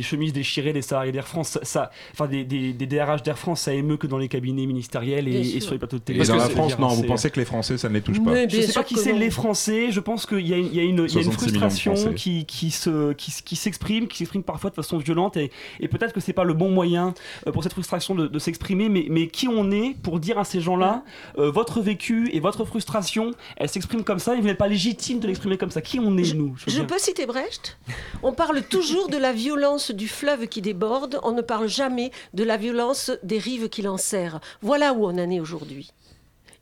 chemises déchirées des salariés d'Air France. Ça, enfin des, des, des DRH d'Air France, ça émeut que dans les cabinets ministériels et, et sur les plateaux de télé. Et dans la France, non, vous pensez que les Français, ça ne les touche pas Mais je bien sais pas qui que c'est les Français, je pense qu'il y a une, il y a une, il y a une 66 millions de frustration qui, qui, se, qui, s'exprime, qui s'exprime parfois de façon violente et, et peut-être que c'est pas le bon moyen euh, pour cette frustration de, de s'exprimer, mais, mais qui on est pour dire à ces gens-là, euh, votre vécu et votre frustration, elle s'exprime comme ça et vous n'êtes pas légitime de l'exprimer comme ça. Qui on est, nous veux Je peux citer Brecht? On parle toujours de la violence du fleuve qui déborde, on ne parle jamais de la violence des rives qui Voilà où on en est aujourd'hui.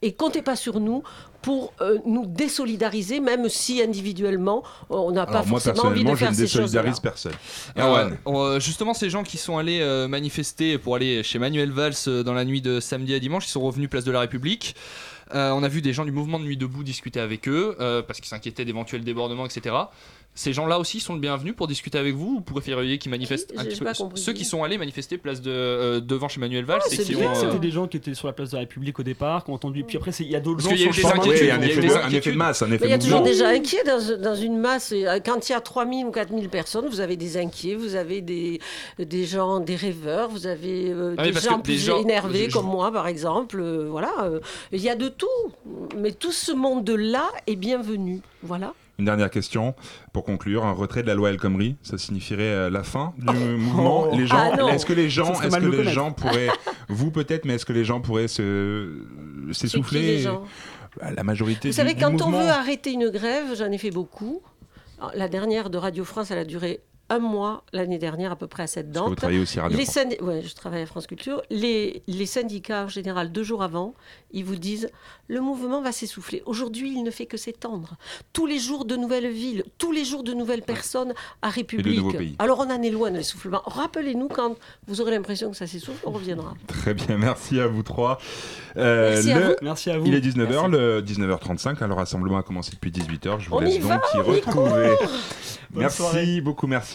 Et comptez pas sur nous pour euh, nous désolidariser, même si individuellement on n'a pas moi, forcément envie de personnellement, je faire ne ces choses-là. désolidarise personne. Euh, euh, justement, ces gens qui sont allés euh, manifester pour aller chez Manuel Valls euh, dans la nuit de samedi à dimanche, ils sont revenus place de la République. Euh, on a vu des gens du mouvement de Nuit debout discuter avec eux euh, parce qu'ils s'inquiétaient d'éventuels débordements, etc. Ces gens-là aussi sont le bienvenu pour discuter avec vous ou pour préfériez qu'ils manifestent Qui un J'ai petit peu pas compris. Ceux qui sont allés manifester place de, euh, devant chez Manuel Valls Ah, c'est euh, C'était des gens qui étaient sur la place de la République au départ, qui ont entendu. Puis après, il y a d'autres Parce gens qu'il y. Oui, il y a effet, des de, un effet inquiétudes. de masse, un Mais effet il y a de toujours des gens inquiets dans, dans une masse. Euh, Quand il y a 3000 ou 4000 personnes, vous avez des inquiets, vous avez des, des gens, des rêveurs, vous avez euh, Ah des parce gens plus des gens- énervés je- comme moi, par exemple. euh, voilà, euh, il y a de tout. Mais tout ce monde-là est bienvenu. Voilà. Une dernière question pour conclure. Un retrait de la loi El Khomri, ça signifierait euh, la fin du mouvement. Les gens, Ah est-ce que les gens, est-ce que le les connaître. gens pourraient, vous peut-être, mais est-ce que les gens pourraient se s'essouffler Bah, La majorité Vous du, savez, du quand mouvement. on veut arrêter une grève, j'en ai fait beaucoup. La dernière de Radio France, elle a duré un mois l'année dernière, à peu près à cette date. vous travaillez aussi à Radio les France. syndi- ouais, je travaille à France Culture. Les, les syndicats, en général, deux jours avant, ils vous disent le mouvement va s'essouffler. Aujourd'hui, il ne fait que s'étendre. Tous les jours de nouvelles villes, tous les jours de nouvelles personnes à République. pays. Alors on en est loin de l'essoufflement. Rappelez-nous quand vous aurez l'impression que ça s'essouffle, on reviendra. Très bien, merci à vous trois. Euh, Merci à vous. Merci à vous. Il est 19h, Merci. le 19h35, alors le rassemblement a commencé depuis 18h. Je vous On laisse y donc va, y retrouver. merci beaucoup, merci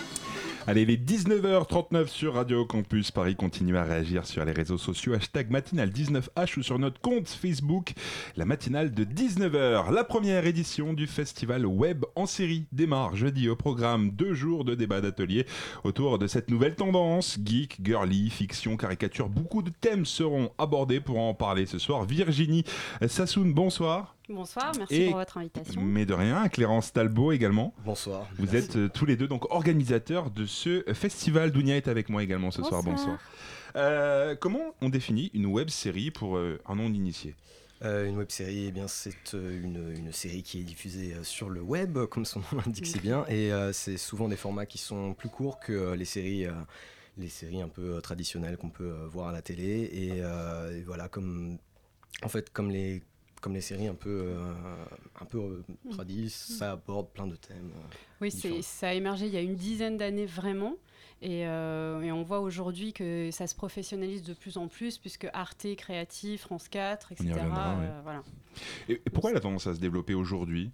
Allez, les 19h39 sur Radio Campus Paris. Continuez à réagir sur les réseaux sociaux. Hashtag matinale19h ou sur notre compte Facebook. La matinale de 19h. La première édition du festival web en série démarre jeudi au programme. Deux jours de débat d'atelier autour de cette nouvelle tendance. Geek, girly, fiction, caricature. Beaucoup de thèmes seront abordés pour en parler ce soir. Virginie Sassoon, bonsoir. Bonsoir, merci Et- pour votre invitation. Mais de rien, Clérence Talbot également. Bonsoir. Vous Merci. êtes euh, tous les deux donc organisateurs de ce festival. Dounia est avec moi également ce soir. Bonsoir. Euh, comment on définit une web série pour euh, un non initié Euh, une web série, eh bien, c'est euh, une, une série qui est diffusée euh, sur le web, comme son nom l'indique si bien, et euh, c'est souvent des formats qui sont plus courts que euh, les séries. euh, les séries un peu euh, traditionnelles qu'on peut euh, voir à la télé et, euh, et voilà comme en fait comme les comme les séries un peu euh, un peu euh, Mm. tradis ça aborde plein de thèmes euh, Oui, c'est- ça a émergé il y a une dizaine d'années vraiment. Et, euh, et on voit aujourd'hui que ça se professionnalise de plus en plus, puisque Arte, Créatif, France 4, On y etc. reviendra, ouais. voilà. Et, et pourquoi elle a tendance à se développer aujourd'hui?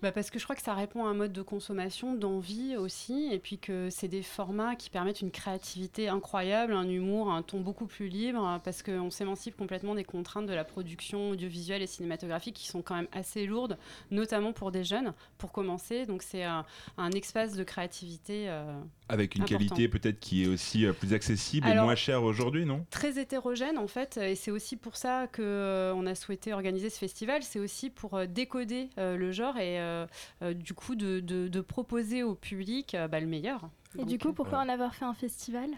Bah parce que je crois que ça répond à un mode de consommation, d'envie aussi, et puis que c'est des formats qui permettent une créativité incroyable, un humour, un ton beaucoup plus libre, parce qu'on s'émancipe complètement des contraintes de la production audiovisuelle et cinématographique qui sont quand même assez lourdes, notamment pour des jeunes, pour commencer. Donc c'est un, un espace de créativité. euh, Avec une important. qualité peut-être qui est aussi euh, plus accessible et moins chère aujourd'hui, non? très hétérogène en fait et c'est aussi pour ça que euh, on a souhaité organiser ce festival c'est aussi pour euh, décoder le genre et du coup de, de- de proposer au public euh, bah, le meilleur. Et du coup, pourquoi en avoir fait un festival?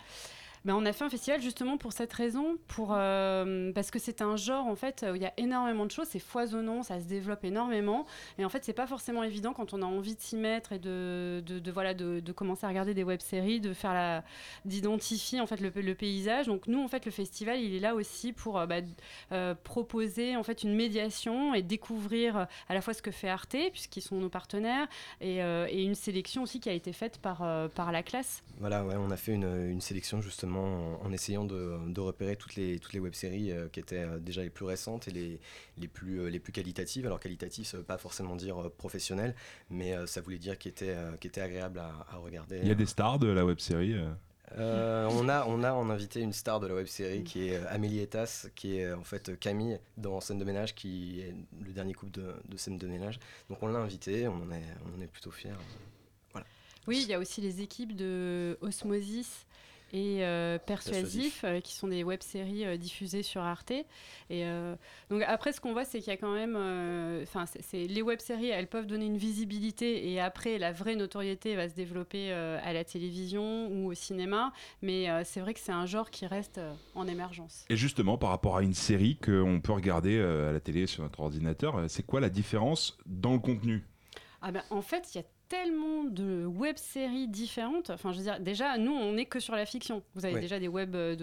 Ben, on a fait un festival justement pour cette raison, euh, parce que c'est un genre en fait où il y a énormément de choses, c'est foisonnant, ça se développe énormément, et en fait c'est pas forcément évident quand on a envie de s'y mettre et de, voilà de, commencer à regarder des web-séries, de faire d'identifier en fait le, paysage. Donc nous en fait le festival il est là aussi pour euh, bah, euh, proposer en fait une médiation et découvrir à la fois ce que fait Arte puisqu'ils sont nos partenaires et, une sélection aussi qui a été faite par la classe. Voilà, ouais, on a fait une sélection justement en, en essayant de, de repérer toutes les, toutes les web-séries euh, qui étaient euh, déjà les plus récentes et les, les, plus, euh, les plus qualitatives. Alors qualitatif, ça veut pas forcément dire euh, professionnel, mais euh, ça voulait dire qui était, euh, qui était agréable à, à regarder. Il y a des stars de la web série. Euh, on, a, on a en invité une star de la web série qui est euh, Amélie Etas, qui est en fait Camille dans Scène de ménage, qui est le dernier couple de, de Scène de ménage. Donc on l'a invité, on en est, on en est plutôt fiers. Voilà. Oui, il y a aussi les équipes de Osmosis et euh, Persuasif, Persuasif. euh, qui sont des web-séries euh, diffusées sur Arte. Et euh, donc après, ce qu'on voit, c'est qu'il y a quand même, enfin, c'est- les web-séries, elles peuvent donner une visibilité et après, la vraie notoriété va se développer à la télévision ou au cinéma. Mais c'est vrai que c'est un genre qui reste en émergence. Et justement, par rapport à une série qu'on peut regarder à la télé sur notre ordinateur, c'est quoi la différence dans le contenu? Ah ben, en fait, il y a tellement de web-séries différentes. Enfin, je veux dire, déjà, nous, on n'est que sur la fiction. Vous avez déjà des web euh,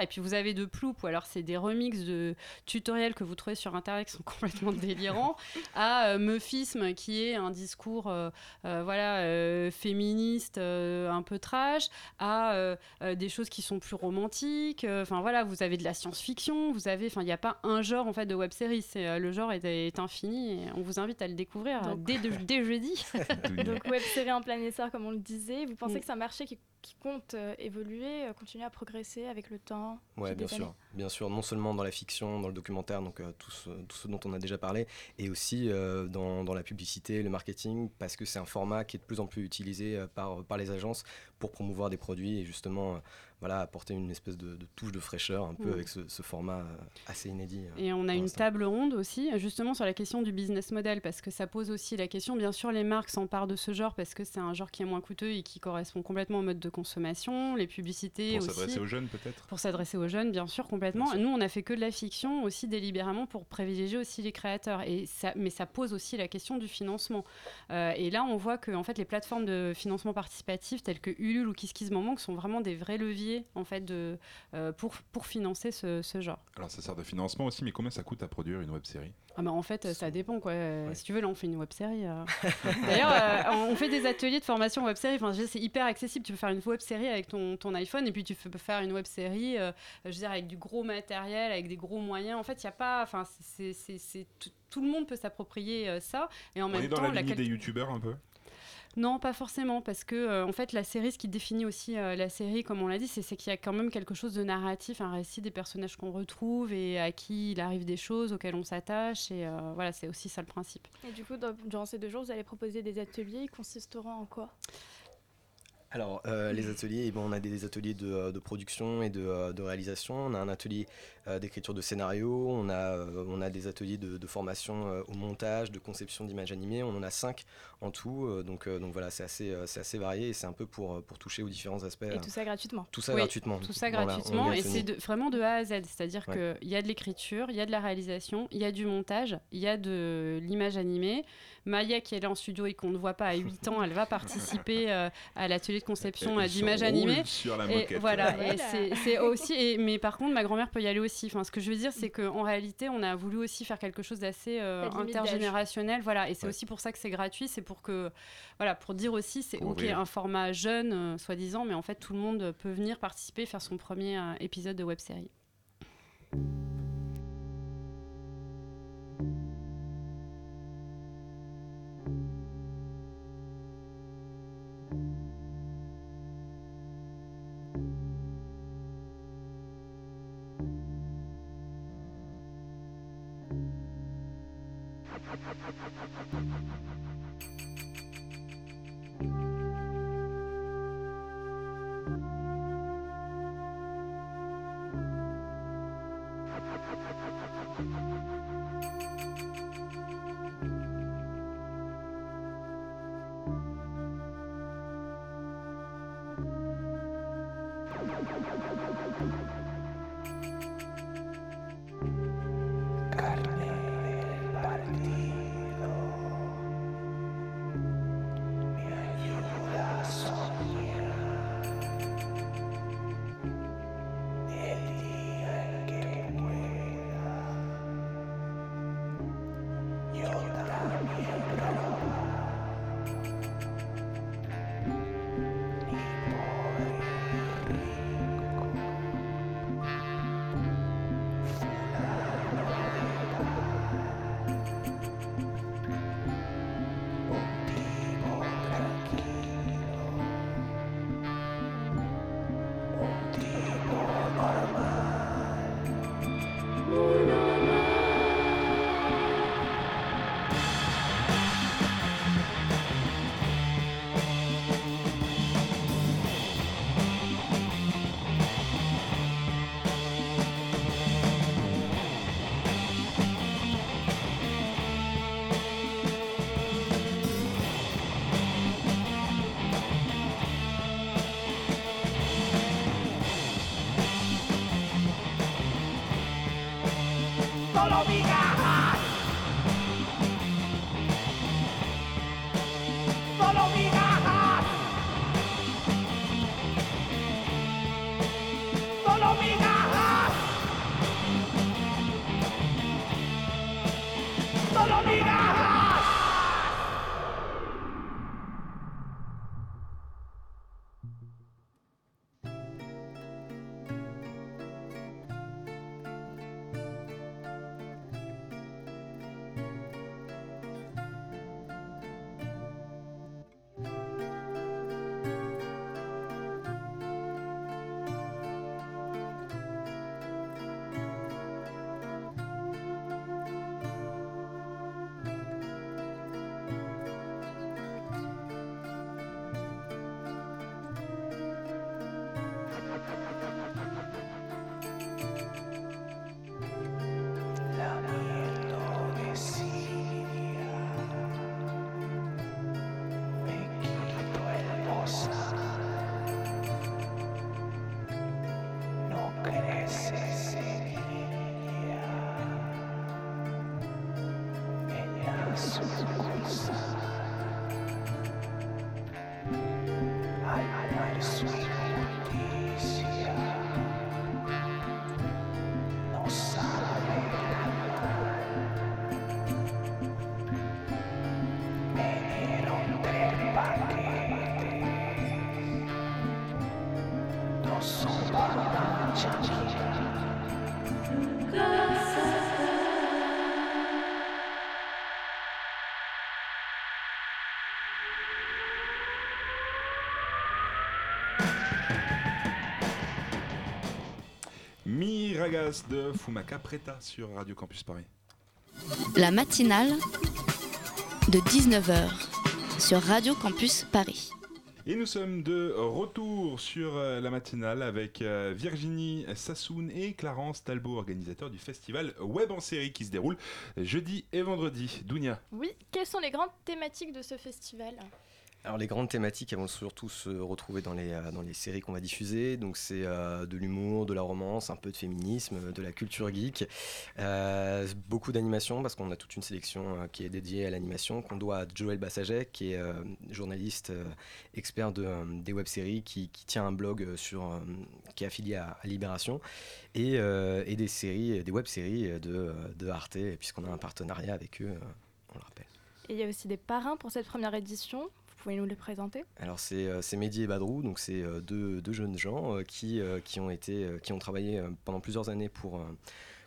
et puis vous avez de Ploup, ou alors c'est des remixes de tutoriels que vous trouvez sur Internet qui sont complètement délirants, à euh, Meufisme, qui est un discours, euh, euh, voilà, féministe, un peu trash, à des choses qui sont plus romantiques. Enfin, voilà, vous avez de la science-fiction, vous avez, enfin, il n'y a pas un genre en fait de web-série. Le genre est, est infini, et on vous invite à le découvrir Donc- dès, de- dès jeudi. Donc web série en plein essor, comme on le disait. Vous pensez Mm. que c'est un marché qui, qui compte euh, évoluer, euh, continuer à progresser avec le temps fil bien sûr. Bien sûr, non seulement dans la fiction, dans le documentaire, donc euh, tout, ce, tout ce dont on a déjà parlé, et aussi euh, dans, dans la publicité, le marketing, parce que c'est un format qui est de plus en plus utilisé par, par les agences pour promouvoir des produits et justement voilà, apporter une espèce de, de touche de fraîcheur un peu Mm. avec ce, ce format euh, assez inédit. euh, Et on a pour une table ronde aussi, justement sur la question du business model, parce que ça pose aussi la question. Bien sûr, les marques s'emparent de ce genre parce que c'est un genre qui est moins coûteux et qui correspond complètement au mode de consommation. Les publicités Pour aussi. s'adresser aux jeunes, peut-être Pour s'adresser aux jeunes, bien sûr, complètement. Nous, on a fait que de la fiction aussi délibérément pour privilégier aussi les créateurs. Et ça, mais ça pose aussi la question du financement. Euh, et là, on voit que en fait, les plateformes de financement participatif telles que Ulule ou KissKissMaman sont vraiment des vrais leviers en fait de, euh, pour, pour financer ce, ce genre. Alors ça sert de financement aussi, mais combien ça coûte à produire une web série Ah bah en fait, ça dépend quoi. Euh, Si tu veux, là, on fait une web série. D'ailleurs, euh, on fait des ateliers de formation web série. Enfin, c'est hyper accessible. Tu peux faire une web série avec ton, ton iPhone et puis tu peux faire une web série, euh, je veux dire, avec du gros matériel, avec des gros moyens. En fait, il y a pas. Enfin, c'est, tout, tout le monde peut s'approprier euh, ça. Et en On même est dans temps, la la lignée quali- des youtubeurs un peu? Non, pas forcément, parce que euh, en fait, la série, ce qui définit aussi euh, la série, comme on l'a dit, c'est qu'il y a quand même quelque chose de narratif, un récit des personnages qu'on retrouve et à qui il arrive des choses auxquelles on s'attache. Et euh, voilà, c'est aussi ça le principe. Et du coup, dans- durant ces deux jours, vous allez proposer des ateliers qui consisteront en quoi? Alors, euh, les ateliers, eh ben, on a des ateliers de, de production et de, de réalisation. On a un atelier euh, d'écriture de scénario. On a, euh, on a des ateliers de, de formation euh, au montage, de conception d'images animées. On en a cinq en tout. euh, donc, euh, donc voilà, c'est assez, euh, c'est assez varié et c'est un peu pour, euh, pour toucher aux différents aspects. Et euh, tout ça gratuitement Tout ça Oui, gratuitement. Tout ça Voilà, gratuitement. et c'est vraiment de A à Z. C'est-à-dire Ouais. qu'il y a de l'écriture, il y a de la réalisation, il y a du montage, il y a de l'image animée. Maya, qui est là en studio et qu'on ne voit pas à 8 ans, elle va participer euh, à l'atelier de conception Elle euh, se d'image roule animée. sur la et moquette. voilà. Voilà. Et c'est- c'est aussi. et- mais par contre, ma grand-mère peut y aller aussi. Enfin, ce que je veux dire, c'est qu'en réalité, on a voulu aussi faire quelque chose d'assez euh, intergénérationnel. Voilà. Et c'est Ouais. aussi pour ça que c'est gratuit. C'est pour que. Voilà, pour dire aussi, c'est OK, ouvrir. un format jeune, euh, soi-disant, mais en fait, tout le monde peut venir participer, faire son premier euh, épisode de web série. We got. De Fumaka Preta sur Radio Campus Paris. La matinale de 19h sur Radio Campus Paris. Et nous sommes de retour sur euh, la matinale avec euh, Virginie Sassoun et Clarence Talbot, organisateurs du festival Web en série qui se déroule jeudi et vendredi. Dounia. Oui, quelles sont les grandes thématiques de ce festival? Alors les grandes thématiques elles vont surtout se retrouver dans les, euh, dans les séries qu'on va diffuser. Donc c'est euh, de l'humour, de la romance, un peu de féminisme, de la culture geek. Euh, beaucoup d'animation parce qu'on a toute une sélection qui est dédiée à l'animation qu'on doit à Joël Bassaget qui est journaliste expert de, des web-séries qui, qui tient un blog sur, qui est affilié à, à Libération et, et des séries, des web-séries de, de Arte puisqu'on a un partenariat avec eux, on le rappelle. Et il y a aussi des parrains pour cette première édition. Vous pouvez nous les présenter? Alors c'est euh, c'est Mehdi et Badrou, donc c'est euh, deux, deux jeunes gens euh, qui, euh, qui, ont été, euh, qui ont travaillé euh, pendant plusieurs années pour, euh,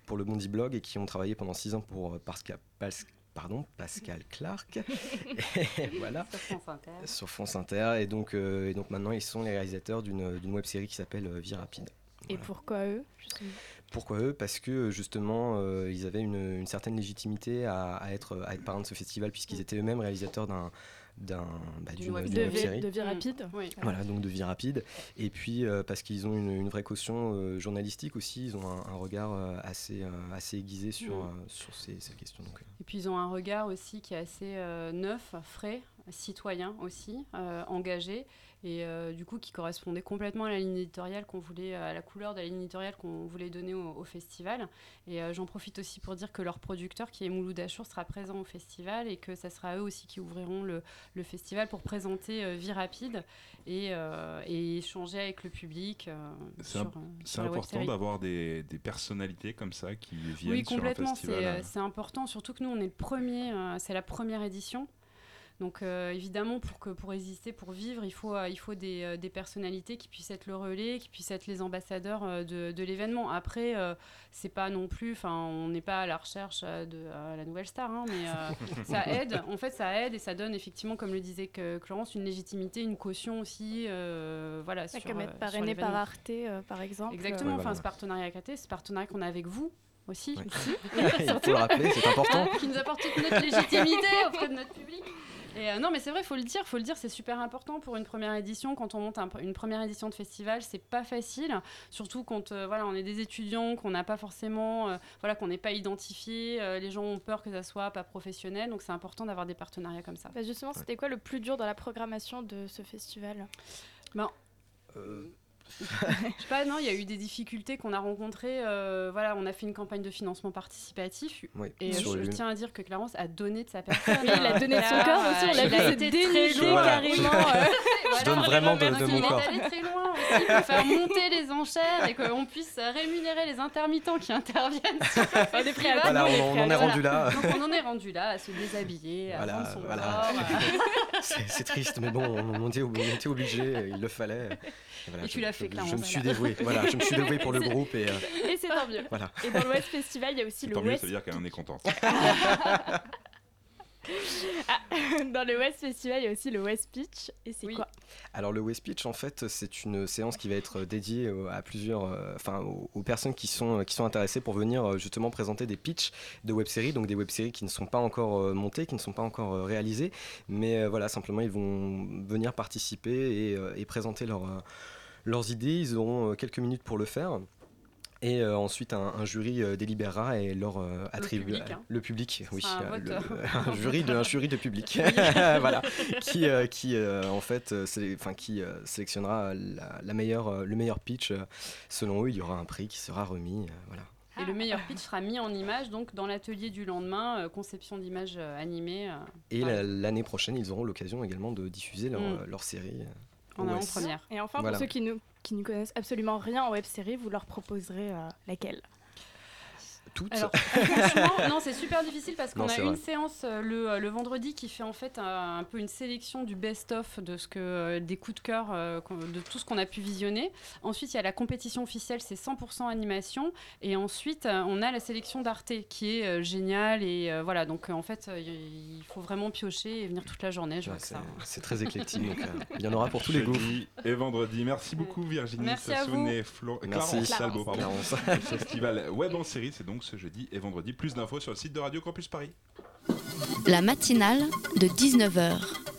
pour le Bondi Blog et qui ont travaillé pendant six ans pour euh, Pascal, Pas- pardon, Pascal Clark. Et voilà. Sur France Inter. Sur France Inter. Et donc, euh, et donc maintenant, ils sont les réalisateurs d'une d'une web série qui s'appelle euh, Vie Rapide. Et pourquoi eux justement? Pourquoi eux? Parce que justement, euh, ils avaient une, une certaine légitimité à, à être, à être parrain de ce festival, puisqu'ils étaient eux-mêmes réalisateurs d'un d'un bah, d'une web- de série. de vie rapide. Oui. Voilà, donc de vie rapide. Et puis euh, parce qu'ils ont une, une vraie caution euh, journalistique aussi, ils ont un, un regard euh, assez, euh, assez aiguisé sur, Mm. euh, sur ces, ces questions. Donc, Et puis ils ont un regard aussi qui est assez euh, neuf, frais, citoyen aussi, euh, engagé, et euh, du coup qui correspondait complètement à la ligne éditoriale qu'on voulait, à la couleur de la ligne éditoriale qu'on voulait donner au, au festival. Et euh, j'en profite aussi pour dire que leur producteur, qui est Mouloud Achour, sera présent au festival et que ça sera eux aussi qui ouvriront le, le festival pour présenter euh, Vie Rapide et, euh, et échanger avec le public. euh, C'est euh, important d'avoir des, des personnalités comme ça qui viennent Oui, sur un complètement. festival. C'est euh, c'est important, surtout que nous, on est le premier, euh, c'est la première édition. Donc euh, évidemment, pour, que, pour exister, pour vivre, il faut, euh, il faut des, euh, des personnalités qui puissent être le relais, qui puissent être les ambassadeurs euh, de, de l'événement. Après, euh, c'est pas non plus, enfin, on n'est pas à la recherche de euh, la nouvelle star, hein, mais euh, ça aide. En fait, ça aide et ça donne effectivement, comme le disait que une légitimité, une caution aussi, voilà, Ça sur, comme être parrainé par. Arte, euh, par exemple. Exactement, enfin ce partenariat avec Arte, ce partenariat qu'on a avec vous aussi. Il faut le rappeler, c'est important. qui nous apporte toute notre légitimité auprès de notre public. Et euh, non, mais c'est vrai, faut le dire, faut le dire, c'est super important pour une première édition. Quand on monte un- une première édition de festival, c'est pas facile, surtout quand euh, voilà, on est des étudiants, qu'on n'a pas forcément, euh, voilà, qu'on n'est pas identifié. euh, les gens ont peur que ça soit pas professionnel, donc c'est important d'avoir des partenariats comme ça. Bah, justement, c'était quoi le plus dur dans la programmation de ce festival? Ben, euh, je sais pas, non, il y a eu des difficultés qu'on a rencontrées. euh, voilà, on a fait une campagne de financement participatif. Oui, et je, tiens à dire que Clarence a donné de sa personne. Il a donné de son corps aussi, on l'a il vu a se été dénuder très loin. Voilà. carrément. euh. Je donne vraiment de, de mon Il corps. est allé très loin aussi pour faire monter les enchères et qu'on puisse rémunérer les intermittents qui interviennent sur festival. Voilà, on- on en est rendu là. Donc on en est rendu là à se déshabiller, à Voilà, son voilà. corps. C'est triste, mais bon, on, on était, on obligé, il le fallait. Et tu je- l'as fait, je- clairement, Je me suis dévoué, voilà, je me suis dévoué pour le groupe et. euh, Et c'est tant mieux. Voilà. Et dans le West Festival, il y a aussi le Tant mieux, West ça veut dire qu'elle en est contente. Ah, dans le West Festival, il y a aussi le West Pitch. Et c'est quoi? Alors le West Pitch, en fait, c'est une séance qui va être dédiée euh, à plusieurs, euh, enfin aux, aux personnes qui sont qui sont intéressées pour venir euh, justement présenter des pitchs de web-séries, donc des web-séries qui ne sont pas encore euh, montées, qui ne sont pas encore euh, réalisées, mais euh, voilà, simplement ils vont venir participer et, euh, et présenter leur, euh, leurs idées. Ils auront euh, quelques minutes pour le faire. Et euh, ensuite, un, un jury euh, délibérera et leur euh, attribue public, hein. le public, oui, le- euh. un jury de un jury de public, Oui. voilà, qui qui en fait, enfin qui sélectionnera la, la meilleure le meilleur pitch. Selon eux, il y aura un prix qui sera remis, voilà. Et le meilleur pitch sera mis en image, donc dans l'atelier du lendemain, euh, conception d'images euh, animées. euh, Et l'année prochaine, ils auront l'occasion également de diffuser leur, Mm. leur série. En avant-première. Et enfin, Voilà. pour ceux qui ne qui ne connaissent absolument rien en web série, vous leur proposerez euh, laquelle? Toutes. Alors, franchement, non, c'est super difficile parce qu'on a une vrai. séance euh, le, euh, le vendredi qui fait en fait un, un peu une sélection du best-of de ce que euh, des coups de cœur euh, de tout ce qu'on a pu visionner. Ensuite, il y a la compétition officielle, c'est 100% animation, et ensuite euh, on a la sélection d'Arte qui est euh, géniale et euh, voilà. Donc euh, en fait, euh, il faut vraiment piocher et venir toute la journée. Je Ouais, vois que c'est ça. c'est très éclectique, donc euh, il y en aura pour tous les goûts. Et vendredi. Merci beaucoup Virginie Merci à Sassoon vous. et Flo... Merci. Clarence Salbo, pardon. Clarence. Le festival Web en série, c'est donc ce jeudi et vendredi. Plus d'infos sur le site de Radio Campus Paris. La matinale de 19h.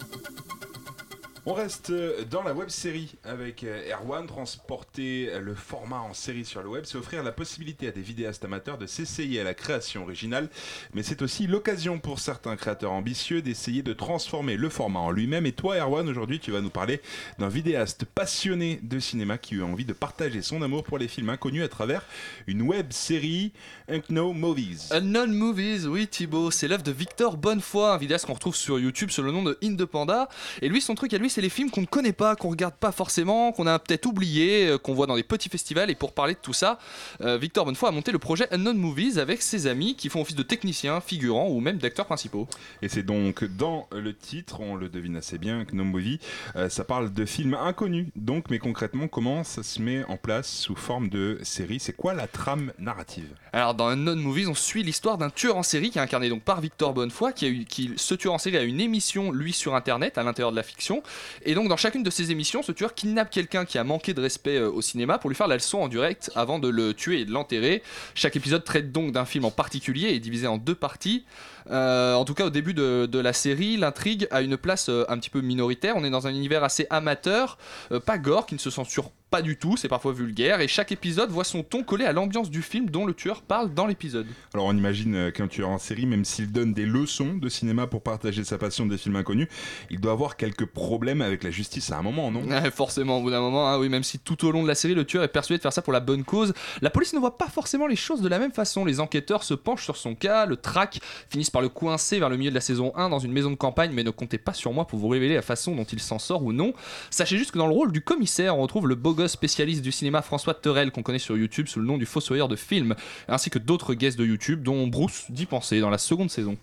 On reste euh, dans la web série avec euh, Erwan. Transporter euh, le format en série sur le web, c'est offrir la possibilité à des vidéastes amateurs de s'essayer à la création originale, mais c'est aussi l'occasion pour certains créateurs ambitieux d'essayer de transformer le format en lui-même. Et toi, Erwan, aujourd'hui, tu vas nous parler d'un vidéaste passionné de cinéma qui a envie de partager son amour pour les films inconnus à travers une web série Unknown Movies. Unknown Movies, oui Thibaut, c'est l'œuvre de Victor Bonnefoy, un vidéaste qu'on retrouve sur YouTube sous le nom de Indepanda. Et lui, son truc à lui, c'est c'est les films qu'on ne connaît pas, qu'on regarde pas forcément, qu'on a peut-être oublié, euh, qu'on voit dans des petits festivals. Et pour parler de tout ça, euh, Victor Bonnefoy a monté le projet Unknown Movies avec ses amis qui font office de techniciens, figurants ou même d'acteurs principaux. Et c'est donc dans le titre, on le devine assez bien, que No Movie, euh, ça parle de films inconnus. Donc, mais concrètement, comment ça se met en place sous forme de série? C'est quoi la trame narrative? Alors dans Unknown Movies, on suit l'histoire d'un tueur en série qui est incarné donc par Victor Bonnefoy, qui a eu, qui, ce tueur en série a une émission lui sur internet à l'intérieur de la fiction, et donc dans chacune de ces émissions, ce tueur kidnappe quelqu'un qui a manqué de respect euh, au cinéma pour lui faire la leçon en direct avant de le tuer et de l'enterrer. Chaque épisode traite donc d'un film en particulier et est divisé en deux parties. Euh, en tout cas, au début de, de la série, l'intrigue a une place euh, un petit peu minoritaire. On est dans un univers assez amateur, euh, pas gore, qui ne se censure pas du tout, c'est parfois vulgaire, et chaque épisode voit son ton collé à l'ambiance du film dont le tueur parle dans l'épisode. Alors on imagine qu'un tueur en série, même s'il donne des leçons de cinéma pour partager sa passion des films inconnus, il doit avoir quelques problèmes avec la justice à un moment, non? Ouais, forcément, au bout d'un moment, hein, oui, même si tout au long de la série, le tueur est persuadé de faire ça pour la bonne cause, la police ne voit pas forcément les choses de la même façon. Les enquêteurs se penchent sur son cas, le traquent, finissent par le coincer vers le milieu de la saison 1 dans une maison de campagne, mais ne comptez pas sur moi pour vous révéler la façon dont il s'en sort ou non. Sachez juste que dans le rôle du commissaire, on retrouve le beau gosse spécialiste du cinéma François Terrel, qu'on connaît sur YouTube sous le nom du Fossoyeur de films, ainsi que d'autres guests de YouTube, dont Bruce d'y penser dans la seconde saison.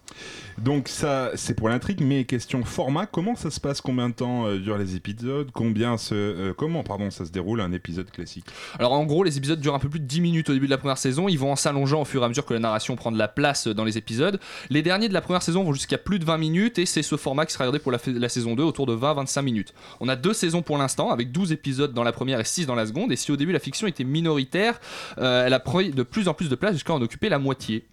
Donc ça, c'est pour l'intrigue, mais question format, comment ça se passe? Combien de temps euh, durent les épisodes? Combien se, euh, comment pardon, ça se déroule un épisode classique? Alors en gros, les épisodes durent un peu plus de 10 minutes au début de la première saison. Ils vont en s'allongeant au fur et à mesure que la narration prend de la place dans les épisodes. Les derniers de la première saison vont jusqu'à plus de 20 minutes et c'est ce format qui sera regardé pour la, saison 2 autour de 20-25 minutes. On a deux saisons pour l'instant avec 12 épisodes dans la première et 6 dans la seconde. Et si au début la fiction était minoritaire, euh, elle a pris de plus en plus de place jusqu'à en occuper la moitié.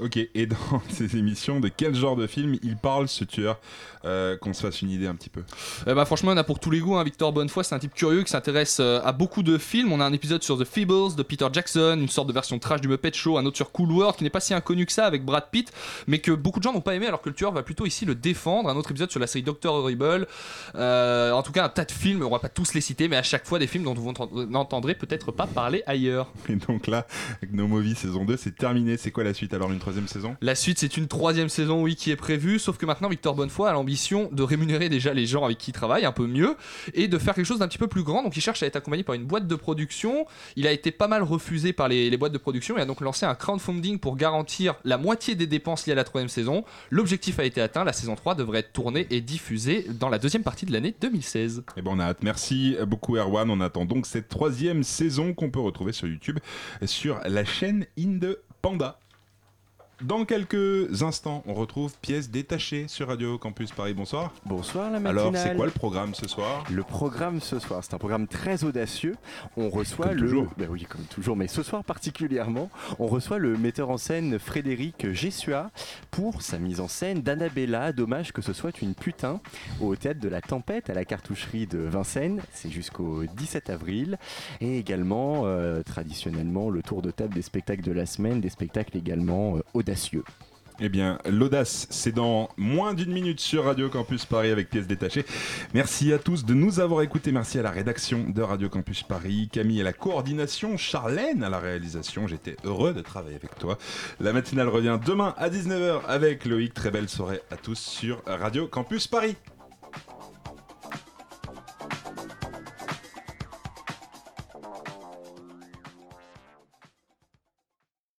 Ok, et dans ces émissions, de quel genre de film il parle ce tueur euh, Qu'on se fasse une idée un petit peu. Euh, bah, franchement, on a pour tous les goûts. hein. Victor Bonnefoy, c'est un type curieux qui s'intéresse euh, à beaucoup de films. On a un épisode sur The Feebles de Peter Jackson, une sorte de version trash du Muppet Show, un autre sur Cool World qui n'est pas si inconnu que ça avec Brad Pitt, mais que beaucoup de gens n'ont pas aimé alors que le tueur va plutôt ici le défendre. Un autre épisode sur la série Doctor Horrible. Euh, en tout cas, un tas de films, on va pas tous les citer, mais à chaque fois des films dont vous entend- n'entendrez peut-être pas parler ailleurs. Et donc là, avec No Movie saison 2, c'est terminé. C'est quoi la suite alors Une troisième saison La suite, c'est une troisième saison, oui, qui est prévue, sauf que maintenant, Victor Bonnefoy a l'ambition de rémunérer déjà les gens avec qui il travaille un peu mieux et de faire quelque chose d'un petit peu plus grand. Donc, il cherche à être accompagné par une boîte de production. Il a été pas mal refusé par les, les boîtes de production et a donc lancé un crowdfunding pour garantir la moitié des dépenses liées à la troisième saison. L'objectif a été atteint. La saison 3 devrait être tournée et diffusée dans la deuxième partie de l'année 2016. Eh ben on a hâte. Merci beaucoup Erwan. On attend donc cette troisième saison qu'on peut retrouver sur YouTube sur la chaîne Inde Panda. Dans quelques instants, on retrouve pièces détachées sur Radio Campus Paris. Bonsoir. Bonsoir la Alors, matinale. c'est quoi le programme ce soir? Le programme ce soir, c'est un programme très audacieux. On reçoit Comme le. toujours. Ben oui, comme toujours, mais ce soir particulièrement, on reçoit le metteur en scène Frédéric Gessua pour sa mise en scène d'Annabella. Dommage que ce soit une putain au théâtre de la Tempête à la cartoucherie de Vincennes. C'est jusqu'au 17 avril. Et également, euh, traditionnellement, le tour de table des spectacles de la semaine, des spectacles également euh, Eh bien, l'audace, c'est dans moins d'une minute sur Radio Campus Paris avec pièces détachées. Merci à tous de nous avoir écoutés. Merci à la rédaction de Radio Campus Paris, Camille à la coordination, Charlène à la réalisation. J'étais heureux de travailler avec toi. La matinale revient demain à 19h avec Loïc. Très belle soirée à tous sur Radio Campus Paris.